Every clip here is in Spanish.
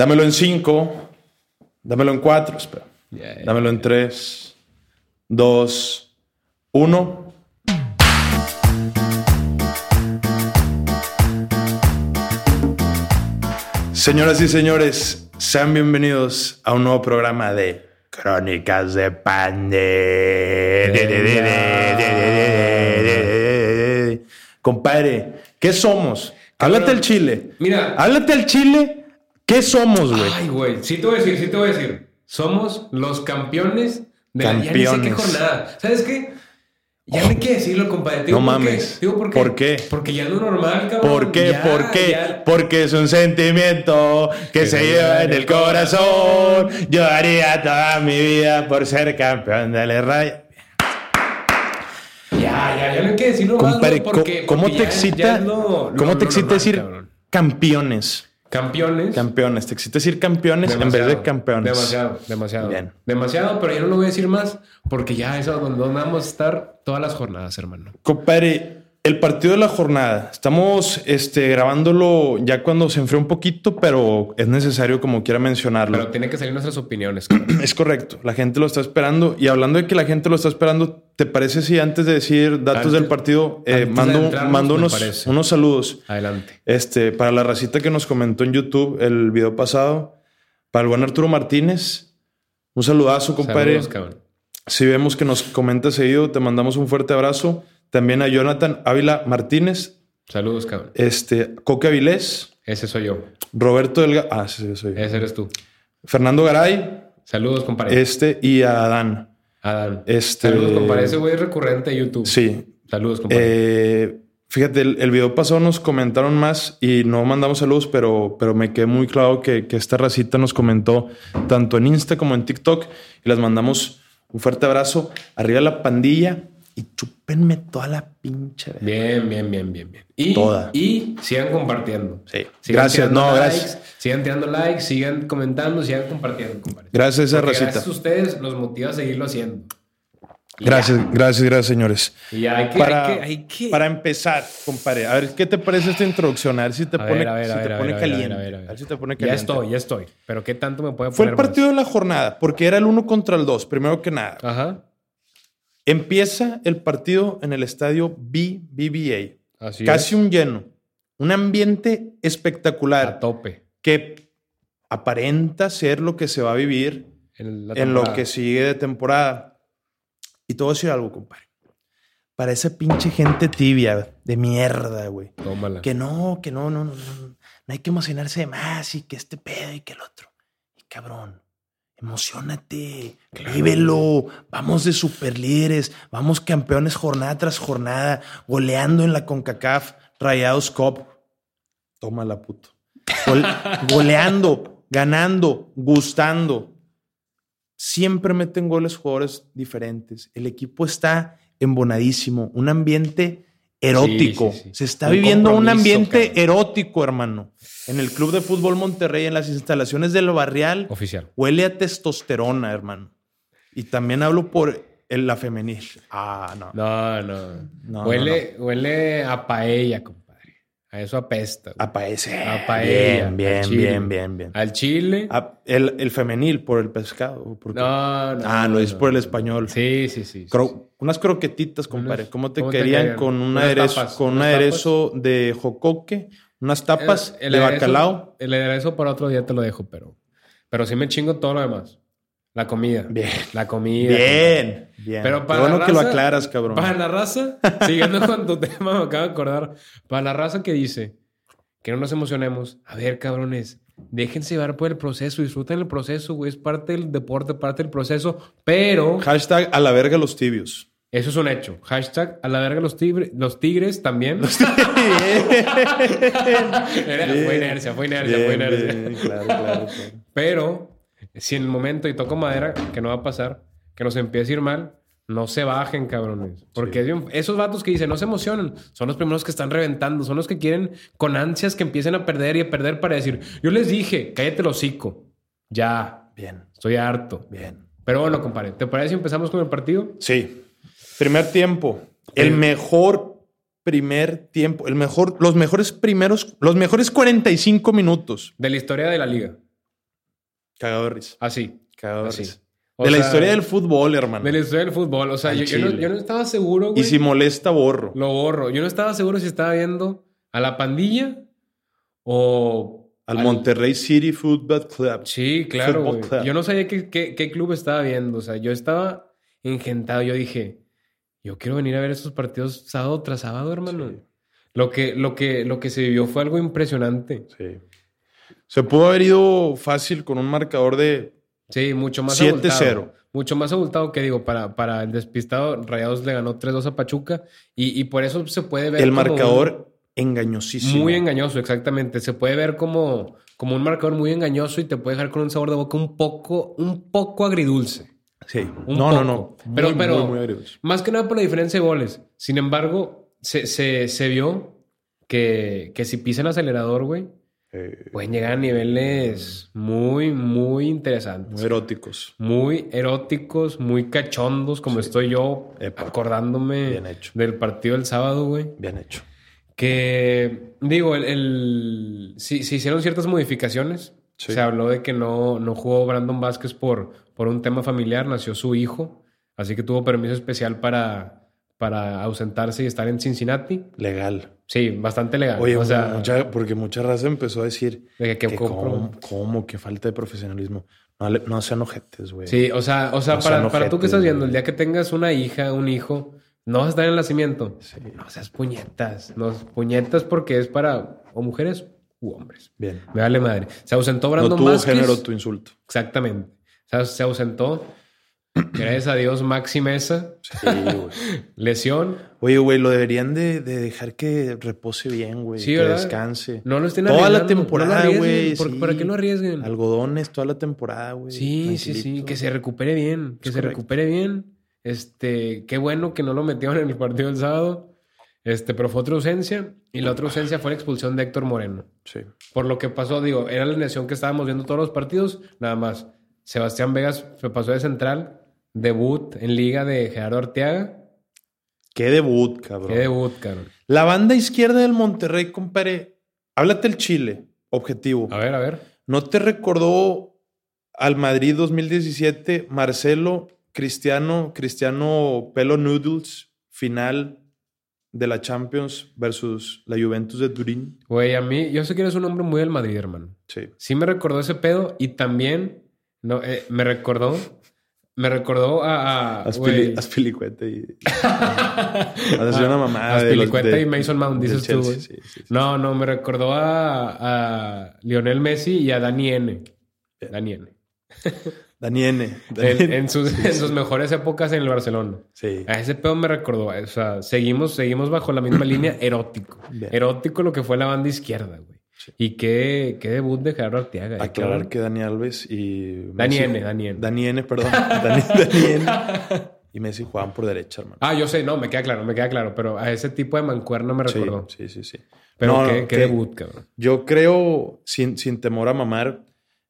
Dámelo en 5. Dámelo en 4. Espera. Dámelo en 3, 2, 1. Señoras y señores, sean bienvenidos a un nuevo programa de Crónicas de Pande. Compadre, ¿qué somos? Háblate al chile. Mira. Háblate al chile. ¿Qué somos, güey? Ay, güey. Sí te voy a decir, sí te voy a decir. Somos los campeones de la... Ya ni sé qué Campeones. jornada. ¿Sabes qué? Ya no hay que decirlo, compadre. Digo No por qué. mames. Digo por qué. ¿Por qué? Porque ya es lo normal, cabrón. ¿Por qué? Ya, ¿Por qué? ya. Porque es un sentimiento que se lleva en el corazón. Yo haría toda mi vida por ser campeón de la raya. Ya, ya, ya no hay que decirlo más, Compadre, ¿no? Porque- co- ¿cómo porque te ya- excita? lo- ¿Cómo te excita normal, decir cabrón. campeones? Campeones. Campeones. Te excita decir campeones en vez de campeones. Demasiado, demasiado. Bien. Demasiado, pero yo no lo voy a decir más porque ya eso es donde donde vamos a estar todas las jornadas, hermano. Compadre, el partido de la jornada. Estamos este, grabándolo ya cuando se enfrió un poquito, pero es necesario como quiera mencionarlo. Pero tienen que salir nuestras opiniones. Es correcto, la gente lo está esperando. Y hablando de que la gente lo está esperando, ¿te parece si antes de decir datos Antes- del partido, eh, de mando, mando unos, unos saludos? Adelante. Este, para la racita que nos comentó en YouTube el video pasado, para el buen Arturo Martínez, un saludazo, compadre. Saludos, cabrón. Si vemos que nos comenta seguido, te mandamos un fuerte abrazo. También a Jonathan Ávila Martínez, Saludos, cabrón. este, Coque Avilés, Ese soy yo. Roberto Delgado, ah, sí, sí, soy yo. Ese eres tú. Fernando Garay, Saludos, compadre. este, y a Adán. Adán. este- Saludos, compadre. Ese güey es recurrente de YouTube. Sí, Saludos, compadre. Eh, fíjate, el, el video pasado nos comentaron más y no mandamos saludos, pero, pero me quedé muy claro que, que esta racita nos comentó tanto en Insta como en TikTok y les mandamos un fuerte abrazo. Arriba la pandilla y chúpenme toda la pinche. verga. Bien, bien, bien, bien, bien. Y, Toda. y sigan compartiendo. Sí. Sigan Gracias, tirando no, likes, gracias. Sigan tirando likes, sigan comentando, sigan compartiendo, compadre. Gracias a esa racita. Gracias a ustedes nos motiva a seguirlo haciendo. Y Gracias, ya. gracias, gracias, señores. Y ya hay que, Para, hay que, hay que- para empezar, compadre, a ver, ¿qué te parece esta introducción? A ver si te pone, ver, a ver, si te pone caliente. Ya caliente. estoy, ya estoy. Pero ¿qué tanto me puede Fue poner el partido de la jornada, porque era el uno contra el dos, primero que nada. más? Ajá. Empieza el partido en el estadio BBVA. Así Casi es. un lleno. Un ambiente A espectacular tope. que aparenta ser lo que se va a vivir En, lo que sigue de temporada. Y a decir algo, compadre. Para esa pinche gente tibia de mierda, güey. Tómala. Que no, que no, no, no, no. No hay que emocionarse de más y que este pedo y que el otro. Y cabrón, emocionate, vívelo. Vamos de super líderes, vamos campeones jornada tras jornada, goleando en la CONCACAF, Rayados Cup. Tómala, puto. Gol- goleando, ganando, gustando. Siempre meten goles jugadores diferentes. El equipo está embonadísimo. Un ambiente erótico. Sí, sí, sí. Se está Un viviendo un ambiente cabrón. erótico, hermano. En el Club de Fútbol Monterrey, en las instalaciones del Barrial, Oficial. huele a testosterona, hermano. Y también hablo por el- la femenil. Ah, no. No, no. No, huele, huele a paella, compadre. A eso apesta. güey. A paella. Bien, bien, chile. bien, bien, bien. Al chile. El, el femenil por el pescado. No, no. ah, lo es no. por el español. Sí, sí, sí. sí. Unas croquetitas, compadre. ¿Cómo te ¿cómo te querían? caerían? con un aderezo, tapas, con un aderezo de jocoque, unas tapas El- el de aderezo- bacalao. El aderezo para otro día te lo dejo, pero. Pero sí me chingo todo lo demás. La comida. Bien. La comida. Bien, bien. Pero Qué para bueno la que lo raza- aclaras, cabrón. Para la raza, siguiendo con tu tema, me acabo de acordar. Para la raza que dice que no nos emocionemos. A ver, cabrones, déjense llevar por el proceso, disfruten el proceso, güey. Es parte del deporte, parte del proceso. Pero Hashtag a la verga los tibios. Eso es un hecho. Hashtag a la verga los, tigre- los tigres también. Era- fue inercia, fue inercia, fue inercia. bien, claro, claro, claro. Pero si en el momento, y toco madera, que no va a pasar, que nos empiece a ir mal, no se bajen, cabrones. Porque bien- esos vatos que dicen no se emocionan, son los primeros que están reventando, son los que quieren con ansias que empiecen a perder y a perder para decir, yo les dije, cállate el hocico. Ya, Bien, estoy harto. bien. Pero bueno, compadre, ¿te parece si empezamos con el partido? Sí. Primer tiempo. El mejor primer tiempo. El mejor, los mejores primeros, los mejores 45 minutos. De la historia de la liga. Cagado de risa. Así. Cagado de Así. risa. O de la historia del fútbol, hermano. De la historia del fútbol. O sea, yo, yo no, chile. yo no estaba seguro, güey. Y si molesta, borro. Lo borro. Yo no estaba seguro si estaba viendo a la pandilla o... Al, Monterrey City Football Club. Sí, claro. Club. Yo no sabía qué, qué, qué club estaba viendo. O sea, yo estaba engentado. Yo dije, yo quiero venir a ver estos partidos sábado tras sábado, hermano. Sí. Lo, que, lo, que, lo que se vivió fue algo impresionante. Sí. Se pudo haber ido fácil con un marcador de Sí, mucho más 7-0. abultado. Mucho más abultado que digo, para, para el despistado, Rayados le ganó 3-2 a Pachuca y, y por eso se puede ver el como un- marcador engañosísimo. muy engañoso, exactamente. Se puede ver como, como un marcador muy engañoso y te puede dejar con un sabor de boca un poco, un poco agridulce. Sí. Un no, no, poco. no. Pero- Muy, pero- muy, muy agridulce. Más que nada por la diferencia de goles. Sin embargo, se, se, se vio que, que si pisan acelerador, güey, Eh, pueden llegar a niveles muy, muy interesantes. muy eróticos. muy eróticos, muy cachondos, como estoy yo Epa. acordándome Bien hecho. del partido del sábado, güey. Bien hecho. Que, digo, el, el- sí, se hicieron ciertas modificaciones. Sí. Se habló de que no, no jugó Brandon Vázquez por, por un tema familiar, nació su hijo, así que tuvo permiso especial para, para ausentarse y estar en Cincinnati. Legal. Sí, bastante legal. Oye, o sea, mucha- porque mucha raza empezó a decir de que, cómo, cómo, que falta de profesionalismo. No, no sean ojetes, güey. Sí, o sea, o sea, No para, sean para tú que ojetes, estás viendo, el día que tengas una hija, un hijo, no vas a estar en el nacimiento. Sí. No seas puñetas. No, puñetas porque es para o mujeres u hombres. Bien. Me vale madre. Se ausentó Brandon no tuvo Vázquez. género tu insulto. Exactamente. Sea, se ausentó. Gracias a Dios, Maxi Mesa. Sí, güey. Lesión. Oye, güey, lo deberían de, de dejar que repose bien, güey. Sí, que ¿verdad? descanse. No lo estén Toda la temporada, güey. ¿Por- sí. ¿Para qué lo arriesguen? Algodones toda la temporada, güey. Sí, sí, sí. Que se recupere bien. Que Es se correcto. recupere bien. Este, qué bueno que no lo metieron en el partido del sábado. Este, pero fue otra ausencia. Y la otra ausencia fue la expulsión de Héctor Moreno. Sí. Por lo que pasó, digo, era la alineación que estábamos viendo todos los partidos. Nada más. Sebastián Vegas se pasó de central. Debut en liga de Gerardo Arteaga. Qué debut, cabrón. Qué debut, cabrón. La banda izquierda del Monterrey, compadre. Háblate el Chile. Objetivo. A ver, a ver. ¿No te recordó al Madrid 2017, Marcelo, Cristiano, Cristiano Pelo Noodles, final de la Champions versus la Juventus de Turín? Güey, a mí, yo sé que eres un hombre muy del Madrid, hermano. Sí. Sí me recordó ese pedo y también no, eh, me recordó, me recordó a... a y... Haz así una mamada. Haz de los- pilicueta de- y Mason Mount, dices tú, Chelsea, güey. sí, sí, sí. No, no, me recordó a, a Lionel Messi y a Dani N. Dani N. Dani N. Dani En, N. en sus, en sus mejores épocas en el Barcelona. Sí. A ese pedo me recordó. O sea, seguimos, seguimos bajo la misma línea erótico. Bien. Erótico lo que fue la banda izquierda, güey. Y qué, qué debut de Gerardo Arteaga. eh, Aclarar que Dani Alves y... Dani N, Dani N. Dani N, perdón. Dani, Dani N. Y Messi jugaban por derecha, hermano. Ah, yo sé, no, me queda claro, me queda claro. Pero a ese tipo de mancuerno me Sí, recordó. sí, sí, sí. Pero No, qué, no, qué que- debut, cabrón. Yo creo, sin, sin temor a mamar,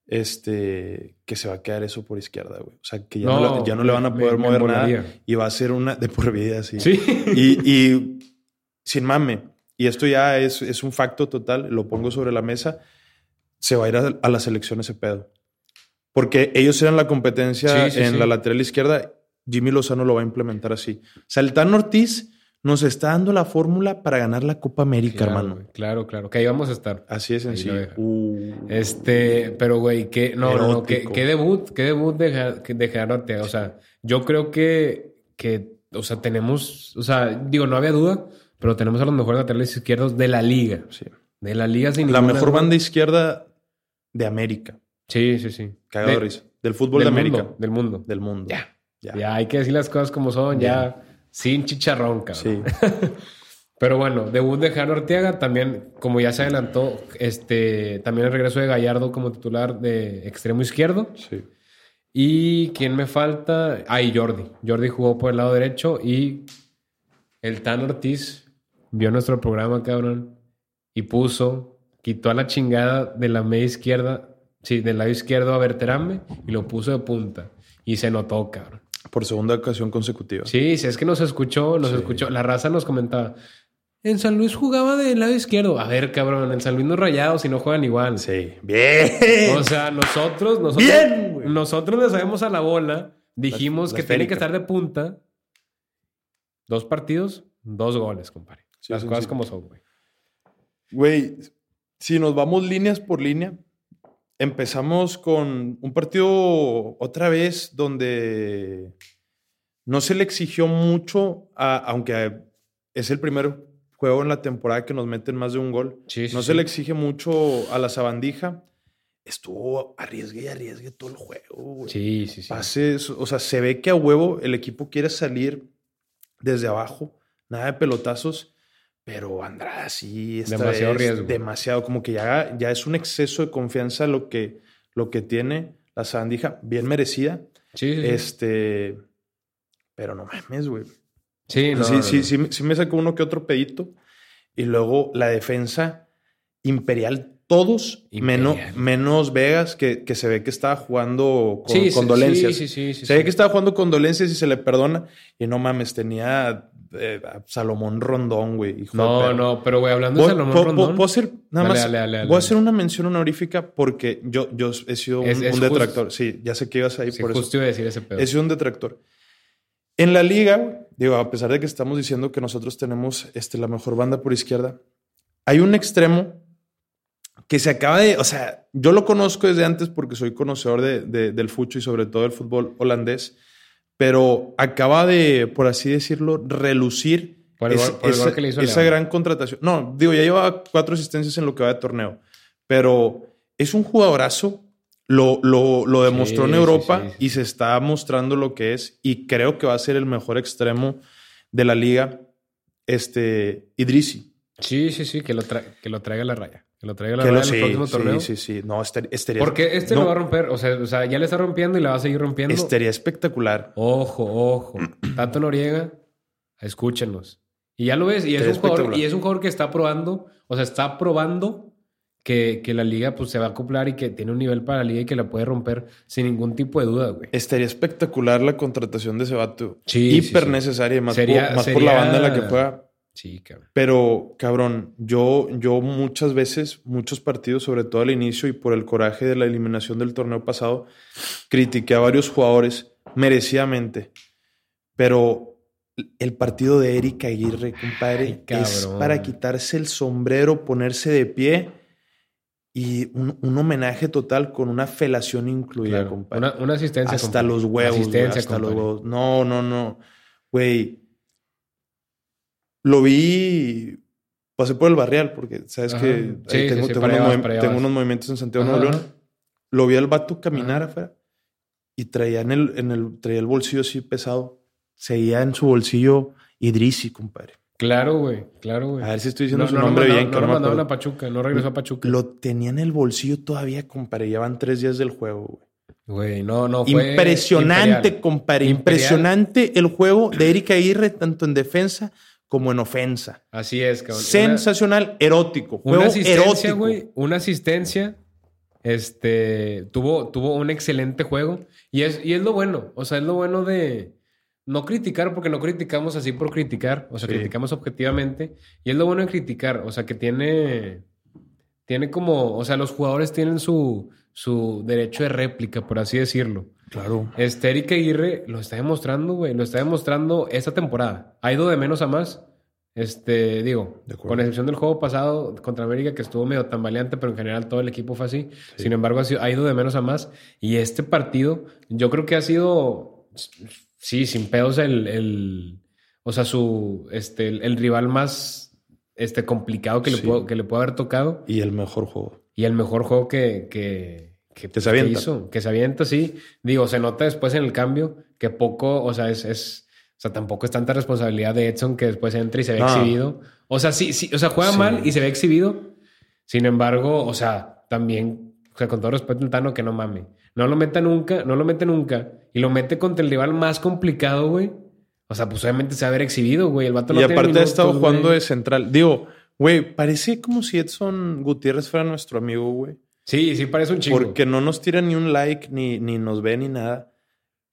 este, que se va a quedar eso por izquierda, güey. O sea, que ya no, No, le- ya no le van a me- poder me mover nada molaría. y va a ser una de por vida, sí. Sí. Y, y sin mame, y esto ya es, es un facto total, lo pongo sobre la mesa, se va a ir a, a la selección ese pedo. Porque ellos eran la competencia Sí, sí, en sí. la lateral izquierda, Jimmy Lozano lo va a implementar así. O Tan Ortiz nos está dando la fórmula para ganar la Copa América, Claro, hermano. claro, claro. Que ahí vamos a estar. Así lo sencillo. Uh. Este, pero güey, qué, no, no, no, qué, qué debut, qué debut de. O sea, yo creo que, que, o sea, tenemos, o sea, digo, no había duda, pero tenemos a los mejores laterales izquierdos de la liga. Sí. De la liga sin La mejor duda. banda izquierda de América. Sí, sí, sí. Cagado de risa. Del fútbol del de América. mundo, del mundo. Del mundo. Ya. Ya. Ya, hay que decir las cosas como son, ya sin chicharrón, cabrón. Sí. Pero bueno, debut de Gerardo Arteaga, también, como ya se adelantó, este, también el regreso de Gallardo como titular de extremo izquierdo. sí. ¿Y quién me falta? Ah, y Jordi. Jordi jugó por el lado derecho y el Tan Ortiz vio nuestro programa, cabrón, y puso, quitó a la chingada de la media izquierda, sí, del lado izquierdo a Berterame y lo puso de punta. Y se notó, cabrón. Por segunda ocasión consecutiva. Sí, sí, es que nos escuchó, nos escuchó. La raza nos comentaba, En San Luis jugaba del lado izquierdo. A ver, cabrón, en San Luis no rayados y no juegan igual. Sí. Bien. O sea, nosotros, nosotros, Bien, güey. nosotros le sabemos a la bola. Dijimos La- que la tiene que esférica. estar de punta. Dos partidos, dos goles, compadre. Sí, Las cosas sí. como son, güey. Güey, si nos vamos líneas por línea, empezamos con un partido otra vez donde no se le exigió mucho, a- aunque es el primer juego en la temporada que nos meten más de un gol. Sí, no sí. se le exige mucho a la sabandija. Estuvo arriesgue y arriesgue todo el juego. güey. Sí, sí, sí. Pases, o sea, se ve que a huevo el equipo quiere salir desde abajo, nada de pelotazos, pero Andrada sí esta Demasiado riesgo. demasiado, como que ya, ya es un exceso de confianza lo que, lo que tiene la Sabandija, bien merecida, Sí, sí, este, pero no mames, güey. Sí, no, sí, no, sí, no. sí, me- sí me sacó uno que otro pedito, y luego la defensa imperial, todos, Imperial. Menos, menos Vegas, que, que se ve que estaba jugando con, Sí, sí, con dolencias. Sí, sí, sí. Se ve que estaba jugando con dolencias y se le perdona. Y no mames, tenía eh, Salomón Rondón, güey. No, no, pero güey, hablando de Salomón Rondón. puedo hacer, nada Dale, más, dale, dale, dale, voy a hacer una mención honorífica porque yo, yo he sido un, Es- es un justo. detractor. Sí, ya sé que ibas ahí Sí, por eso. justo iba a decir ese pedo. He sido un detractor. En la liga, digo, a pesar de que estamos diciendo que nosotros tenemos este, la mejor banda por izquierda, hay un extremo que se acaba de, o sea, yo lo conozco desde antes porque soy conocedor de- de- del fucho y sobre todo del fútbol holandés, pero acaba de, por así decirlo, relucir Por el es- gol- por el gol esa, que le hizo esa gran contratación. No, digo, ya lleva cuatro asistencias en lo que va de torneo, pero es un jugadorazo. Lo, lo, lo demostró Sí, en Europa sí, sí. y se está mostrando lo que es. Y creo que va a ser el mejor extremo de la liga, este Idrisi. Sí, sí, sí, que lo, tra- que lo traiga a la raya. Que lo traiga la Que lo, en el próximo sí, torneo. sí, sí. No, estaría, estaría- Porque este no, lo va a romper. O sea, o sea, ya le está rompiendo y la va a seguir rompiendo. estaría espectacular. Ojo, ojo. Tato Noriega, escúchenos. Y ya lo ves, y es, un jugador, y es un jugador que está probando, o sea, está probando que, que la liga pues, se va a acoplar y que tiene un nivel para la liga y que la puede romper sin ningún tipo de duda, güey. Estaría espectacular la contratación de ese vato. Sí, Hiper sí, sí. necesaria, más, Sería- por, más por la banda en la que juega. Sí, cabrón. Pero, cabrón, yo, yo muchas veces, muchos partidos, sobre todo al inicio y por el coraje de la eliminación del torneo pasado, critiqué a varios jugadores merecidamente. Pero el partido de Eric Aguirre, compadre, Ay, es para quitarse el sombrero, ponerse de pie y un, un homenaje total con una felación incluida, Claro. compadre. Una, una asistencia. hasta compadre. los huevos, Asistencia, hasta los compadre. huevos. No, no, no. Güey. Lo vi. Pasé por el barrial porque sabes Ajá. que Sí, tengo, sí, unos, vas, tengo movimientos en Santiago Nuevo León. Lo vi al vato caminar Ajá. afuera y traía en el, en el, traía el bolsillo así pesado. Seguía en su bolsillo Idrisi, compadre. Claro, güey. Claro, güey. A ver si estoy diciendo su nombre bien, que No no acuerdo. a Pachuca, no regresó a Pachuca. Lo tenía en el bolsillo todavía, compadre. Llevan tres días del juego, güey. Güey, no, no. Fue Impresionante, imperial. compadre. Imperial. Impresionante el juego de Erika Aguirre, tanto en defensa como en ofensa. Así es, cabrón. Una- Sensacional, erótico. Una, asistencia, güey. Una asistencia. Este tuvo, tuvo un excelente juego. Y es, y es lo bueno. O sea, es lo bueno de no criticar, porque no criticamos así por criticar. O sea, Sí. criticamos objetivamente. Y es lo bueno de criticar. O sea, que tiene. Tiene como. O sea, los jugadores tienen su, su derecho de réplica, por así decirlo. Claro. Este Eric Aguirre lo está demostrando, güey. Lo está demostrando esta temporada. Ha ido de menos a más. Este, digo, con excepción del juego pasado contra América, que estuvo medio tambaleante, pero en general todo el equipo fue así. Sin embargo, ha, sido- ha ido de menos a más. Y este partido, yo creo que ha sido, sí, sin pedos, el, el o sea, su, este, el, el rival más este, complicado que, le Sí. pudo, que le pudo haber tocado. Y el mejor juego. Y el mejor juego que, que, que, Que se avienta. hizo, que se avienta, sí. Digo, se nota después en el cambio que poco, o sea, es, es o sea, tampoco es tanta responsabilidad de Edson que después entra y se ve No. exhibido. O sea, sí, sí, o sea, juega Sí. mal y se ve exhibido. Sin embargo, o sea, también, o sea, con todo respeto al Tano, que no mame. No lo meta nunca, no lo mete nunca. Y lo mete contra el rival más complicado, güey. O sea, pues obviamente se va a ver exhibido, güey. El vato no y aparte ha minutos, estado jugando güey. de central. Digo, güey, parece como si Edson Gutiérrez fuera nuestro amigo, güey. Sí, sí, parece un chingo. Porque no nos tira ni un like, ni, ni nos ve, ni nada.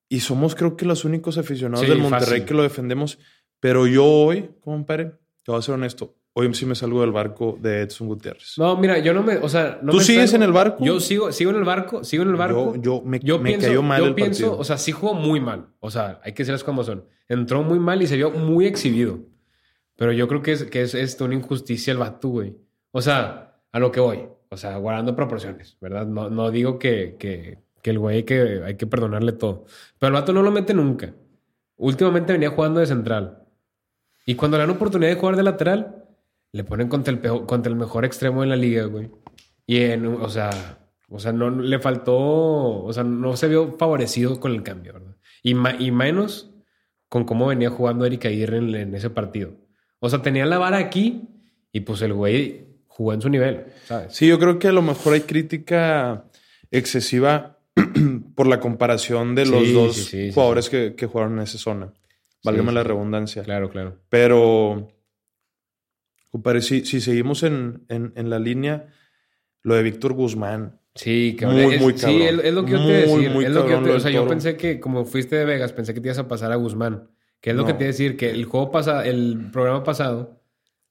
Y somos, creo que, los únicos aficionados Sí, del Monterrey fácil. que lo defendemos. Pero yo hoy, compadre, te voy a ser honesto, hoy sí me salgo del barco de Edson Gutiérrez. No, mira, yo no me, o sea, no ¿Tú me sigues salgo- en el barco? Yo sigo, sigo en el barco, sigo en el barco. Yo, yo me, Yo me pienso, cayó mal yo el pienso, partido. o sea, sí jugó muy mal. O sea, hay que decirlas como son. Entró muy mal y se vio muy exhibido. Pero yo creo que es, que es, es una injusticia el vato, güey. O sea, a lo que voy. O sea, guardando proporciones, ¿verdad? No, no digo que, que, que el güey que hay que perdonarle todo. Pero el vato no lo mete nunca. Últimamente venía jugando de central. Y cuando le dan oportunidad de jugar de lateral, le ponen contra el, peor- contra el mejor extremo de la liga, güey. Y, en, o sea, o sea, no le faltó, o sea, no se vio favorecido con el cambio, ¿verdad? Y, ma- y menos con cómo venía jugando Eric Aguirre en, en ese partido. O sea, tenía la vara aquí y pues el güey jugó en su nivel, ¿sabes? Sí, yo creo que a lo mejor hay crítica excesiva por la comparación de los Sí, dos sí, sí, sí, jugadores Que, que jugaron en esa zona. Válgame Sí, la sí. redundancia. Claro, claro. Pero, compadre, si, si seguimos en, en, en la línea, lo de Víctor Guzmán. Sí, que Muy, es, muy sí, cabrón. es, es lo que yo te Muy, iba a decir. muy es lo que yo cabrón te- o sea, yo pensé que como fuiste de Vegas, pensé que te ibas a pasar a Guzmán. Que es lo No. que te iba a decir, que el juego pasado, el programa pasado,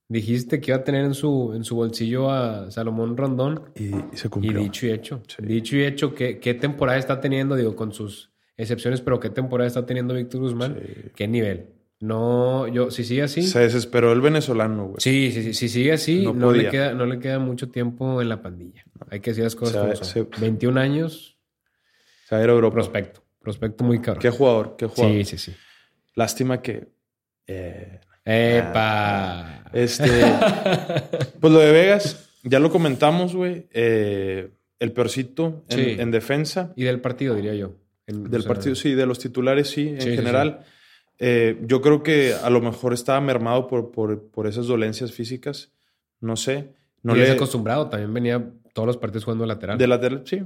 dijiste que iba a tener en su, en su bolsillo a Salomón Rondón. Y, y se Y cumplió. dicho y hecho. Sí. Dicho y hecho, ¿qué, qué temporada está teniendo? Digo, con sus excepciones, pero ¿qué temporada está teniendo Víctor Guzmán? Sí. ¿Qué nivel? No, yo, si sigue así. Se desesperó el venezolano, güey. Sí, sí, sí. Si sigue así, No no, le queda, no le queda mucho tiempo en la pandilla. Hay que decir las cosas como son. se- 21 años, a Europa. prospecto. Prospecto muy caro. Qué jugador, qué jugador. Sí, sí, sí. Lástima que. eh, ¡Epa! este. pues lo de Vegas, ya lo comentamos, güey. eh, el peorcito en, Sí. en defensa. y del partido, diría yo. Del o sea, partido, sí, de los titulares, sí, en Sí, sí, general. Eh, yo creo que a lo mejor estaba mermado por, por, por esas dolencias físicas. No sé. No y le, acostumbrado. También venía todos los partidos jugando lateral. De lateral, sí.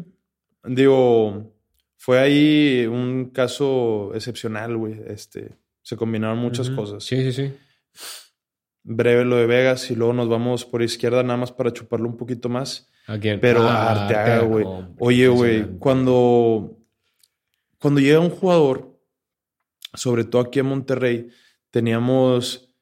Digo, fue ahí un caso excepcional, güey. Este, se combinaron muchas cosas. Sí, sí, sí. Breve lo de Vegas y luego nos vamos por izquierda nada más para chuparlo un poquito más. Pero Ah, Arteaga, güey. Oye, güey, cuando, cuando llega un jugador, sobre todo aquí en Monterrey, teníamos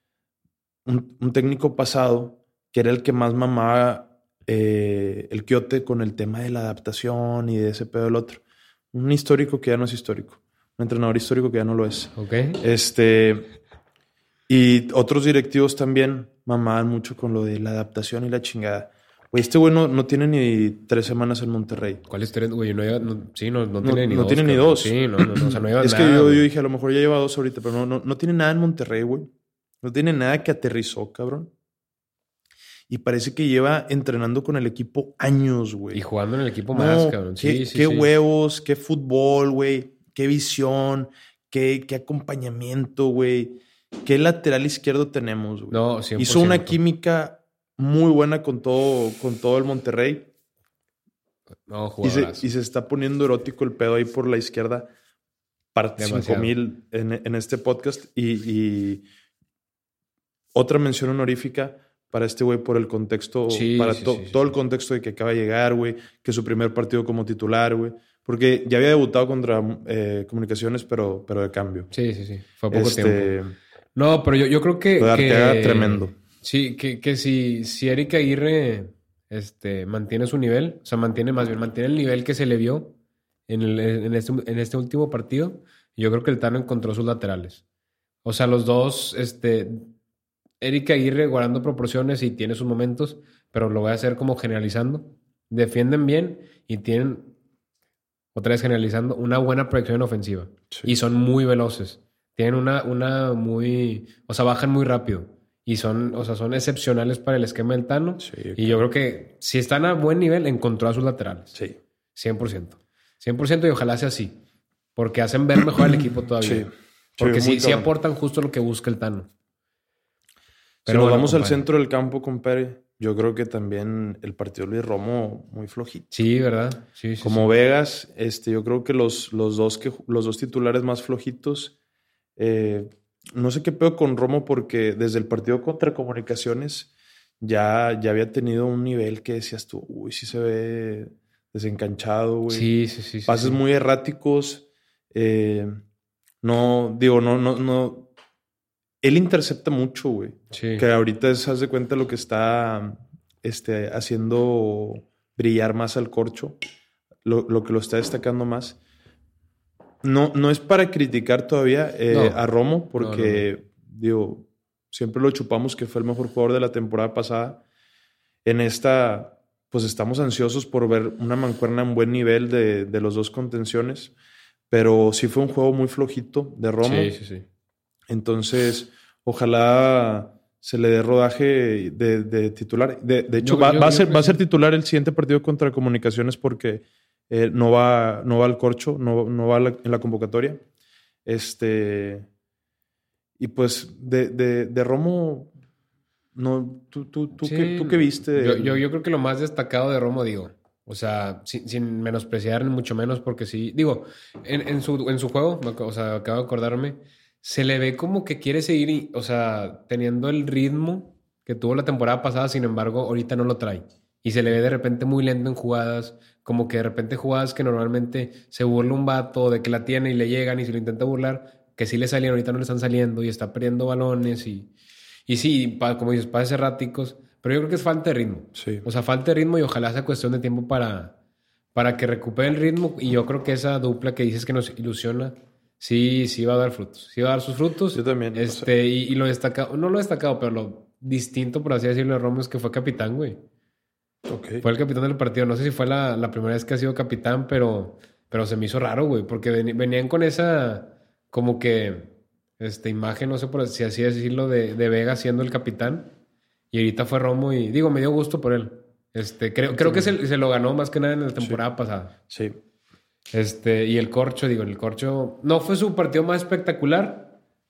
un, un técnico pasado que era el que más mamaba eh, el quiote con el tema de la adaptación y de ese pedo del otro. Un histórico que ya no es histórico. Un entrenador histórico que ya no lo es. Ok. Este. Y otros directivos también mamaban mucho con lo de la adaptación y la chingada. Güey, este güey no, no tiene ni tres semanas en Monterrey. ¿Cuál historia? Güey, no lleva... no- sí, no, no No- tiene ni no dos. tiene ni dos. Sí, no, no, no, o sea, no lleva es nada. que yo, dije, a lo mejor ya lleva dos ahorita, pero no, no, no tiene nada en Monterrey, güey. No tiene nada que aterrizó, cabrón. Y parece que lleva entrenando con el equipo años, güey. Y jugando en el equipo No, más, cabrón. Sí, qué, sí, qué sí. huevos, qué fútbol, güey. Qué visión, qué, qué acompañamiento, güey. Qué lateral izquierdo tenemos, güey. No, 100%. Hizo una química muy buena con todo, con todo el Monterrey. No, Y se, y se está poniendo erótico el pedo ahí por la izquierda. Parte Demasiado. 5000 en, en este podcast. Y, y otra mención honorífica para este güey por el contexto, Sí, para sí, to- sí, todo el contexto de que acaba de llegar, güey, que su primer partido como titular, güey. Porque ya había debutado contra eh, Comunicaciones, pero, pero de cambio. Sí, sí, sí. Fue poco Este, tiempo. No, pero yo, yo creo que. Lo que- tremendo. Sí, que, que si, si Eric Aguirre este, mantiene su nivel, o sea, mantiene más bien, mantiene el nivel que se le vio en, el- en, este, en este último partido, yo creo que el Tano encontró sus laterales. O sea, los dos, este, Eric Aguirre guardando proporciones y tiene sus momentos, pero lo voy a hacer como generalizando. Defienden bien y tienen, otra vez generalizando, una buena proyección en ofensiva. Sí. Y son muy veloces. Tienen una, una muy, o sea, bajan muy rápido. Y son, o sea, son excepcionales para el esquema del Tano. Sí, Y yo creo que si están a buen nivel, encontró a sus laterales. sí. 100%. 100% y ojalá sea así. Porque hacen ver mejor al equipo todavía. Sí. Porque Sí, sí, aportan justo lo que busca el Tano. Si nos bueno, vamos al centro del campo, compadre, yo creo que también el partido Luis Romo muy flojito. Sí, ¿verdad? Sí, sí. Como Vegas, este, yo creo que los, los, dos que los dos titulares más flojitos. Eh, no sé qué pedo con Romo, porque desde el partido contra Comunicaciones ya, ya había tenido un nivel que decías tú, uy, sí se ve desencanchado, güey. Sí, sí, sí. sí, Pases sí. muy erráticos. eh, no, digo, no, no, no. él intercepta mucho, güey. Sí. Que ahorita se hace cuenta lo que está este, haciendo brillar más al corcho, lo, lo que lo está destacando más. No, no es para criticar todavía eh, No. a Romo, porque, No, digo, siempre lo chupamos que fue el mejor jugador de la temporada pasada. En esta, pues estamos ansiosos por ver una mancuerna en buen nivel de, de los dos contenciones, pero sí fue un juego muy flojito de Romo. Sí, sí, sí. Entonces, ojalá se le dé rodaje de, de titular. De, de hecho, Yo- va, yo- va a ser, va a ser titular el siguiente partido contra Comunicaciones porque eh, no, va, no va al corcho, no, no va la- en la convocatoria. Este. Y pues, de, de, de Romo, no, ¿tú, tú, tú, Sí, qué, tú qué viste? Yo, yo, yo creo que lo más destacado de Romo, digo, o sea, sin, sin menospreciar ni mucho menos, porque sí, digo, en, en su, en su juego, o sea, acabo de acordarme, se le ve como que quiere seguir, o sea, teniendo el ritmo que tuvo la temporada pasada, sin embargo, ahorita no lo trae. Y se le ve de repente muy lento en jugadas, como que de repente jugadas que normalmente se burla un vato de que la tiene y le llegan y se lo intenta burlar, que sí le salían, ahorita no le están saliendo y está perdiendo balones y, y sí, pa- como dices, pases erráticos, pero yo creo que es falta de ritmo. Sí. O sea, falta de ritmo y ojalá sea cuestión de tiempo para, para que recupere el ritmo. Y yo creo que esa dupla que dices que nos ilusiona, sí, sí va a dar frutos. Sí va a dar sus frutos. Yo también, o Este, y, y lo destacado, no lo destacado, pero lo distinto, por así decirlo, de Romo es que fue capitán, güey. Fue el capitán del partido. No sé si fue la, la primera vez que ha sido capitán, pero, pero se me hizo raro, güey, porque venían con esa, como que, este, imagen, no sé por si así decirlo, de, de Vega siendo el capitán. Y ahorita fue Romo y, digo, me dio gusto por él. Este, creo, creo que se, se lo ganó más que nada en la temporada pasada. Sí. Este, y el Corcho, digo, el Corcho no fue su partido más espectacular,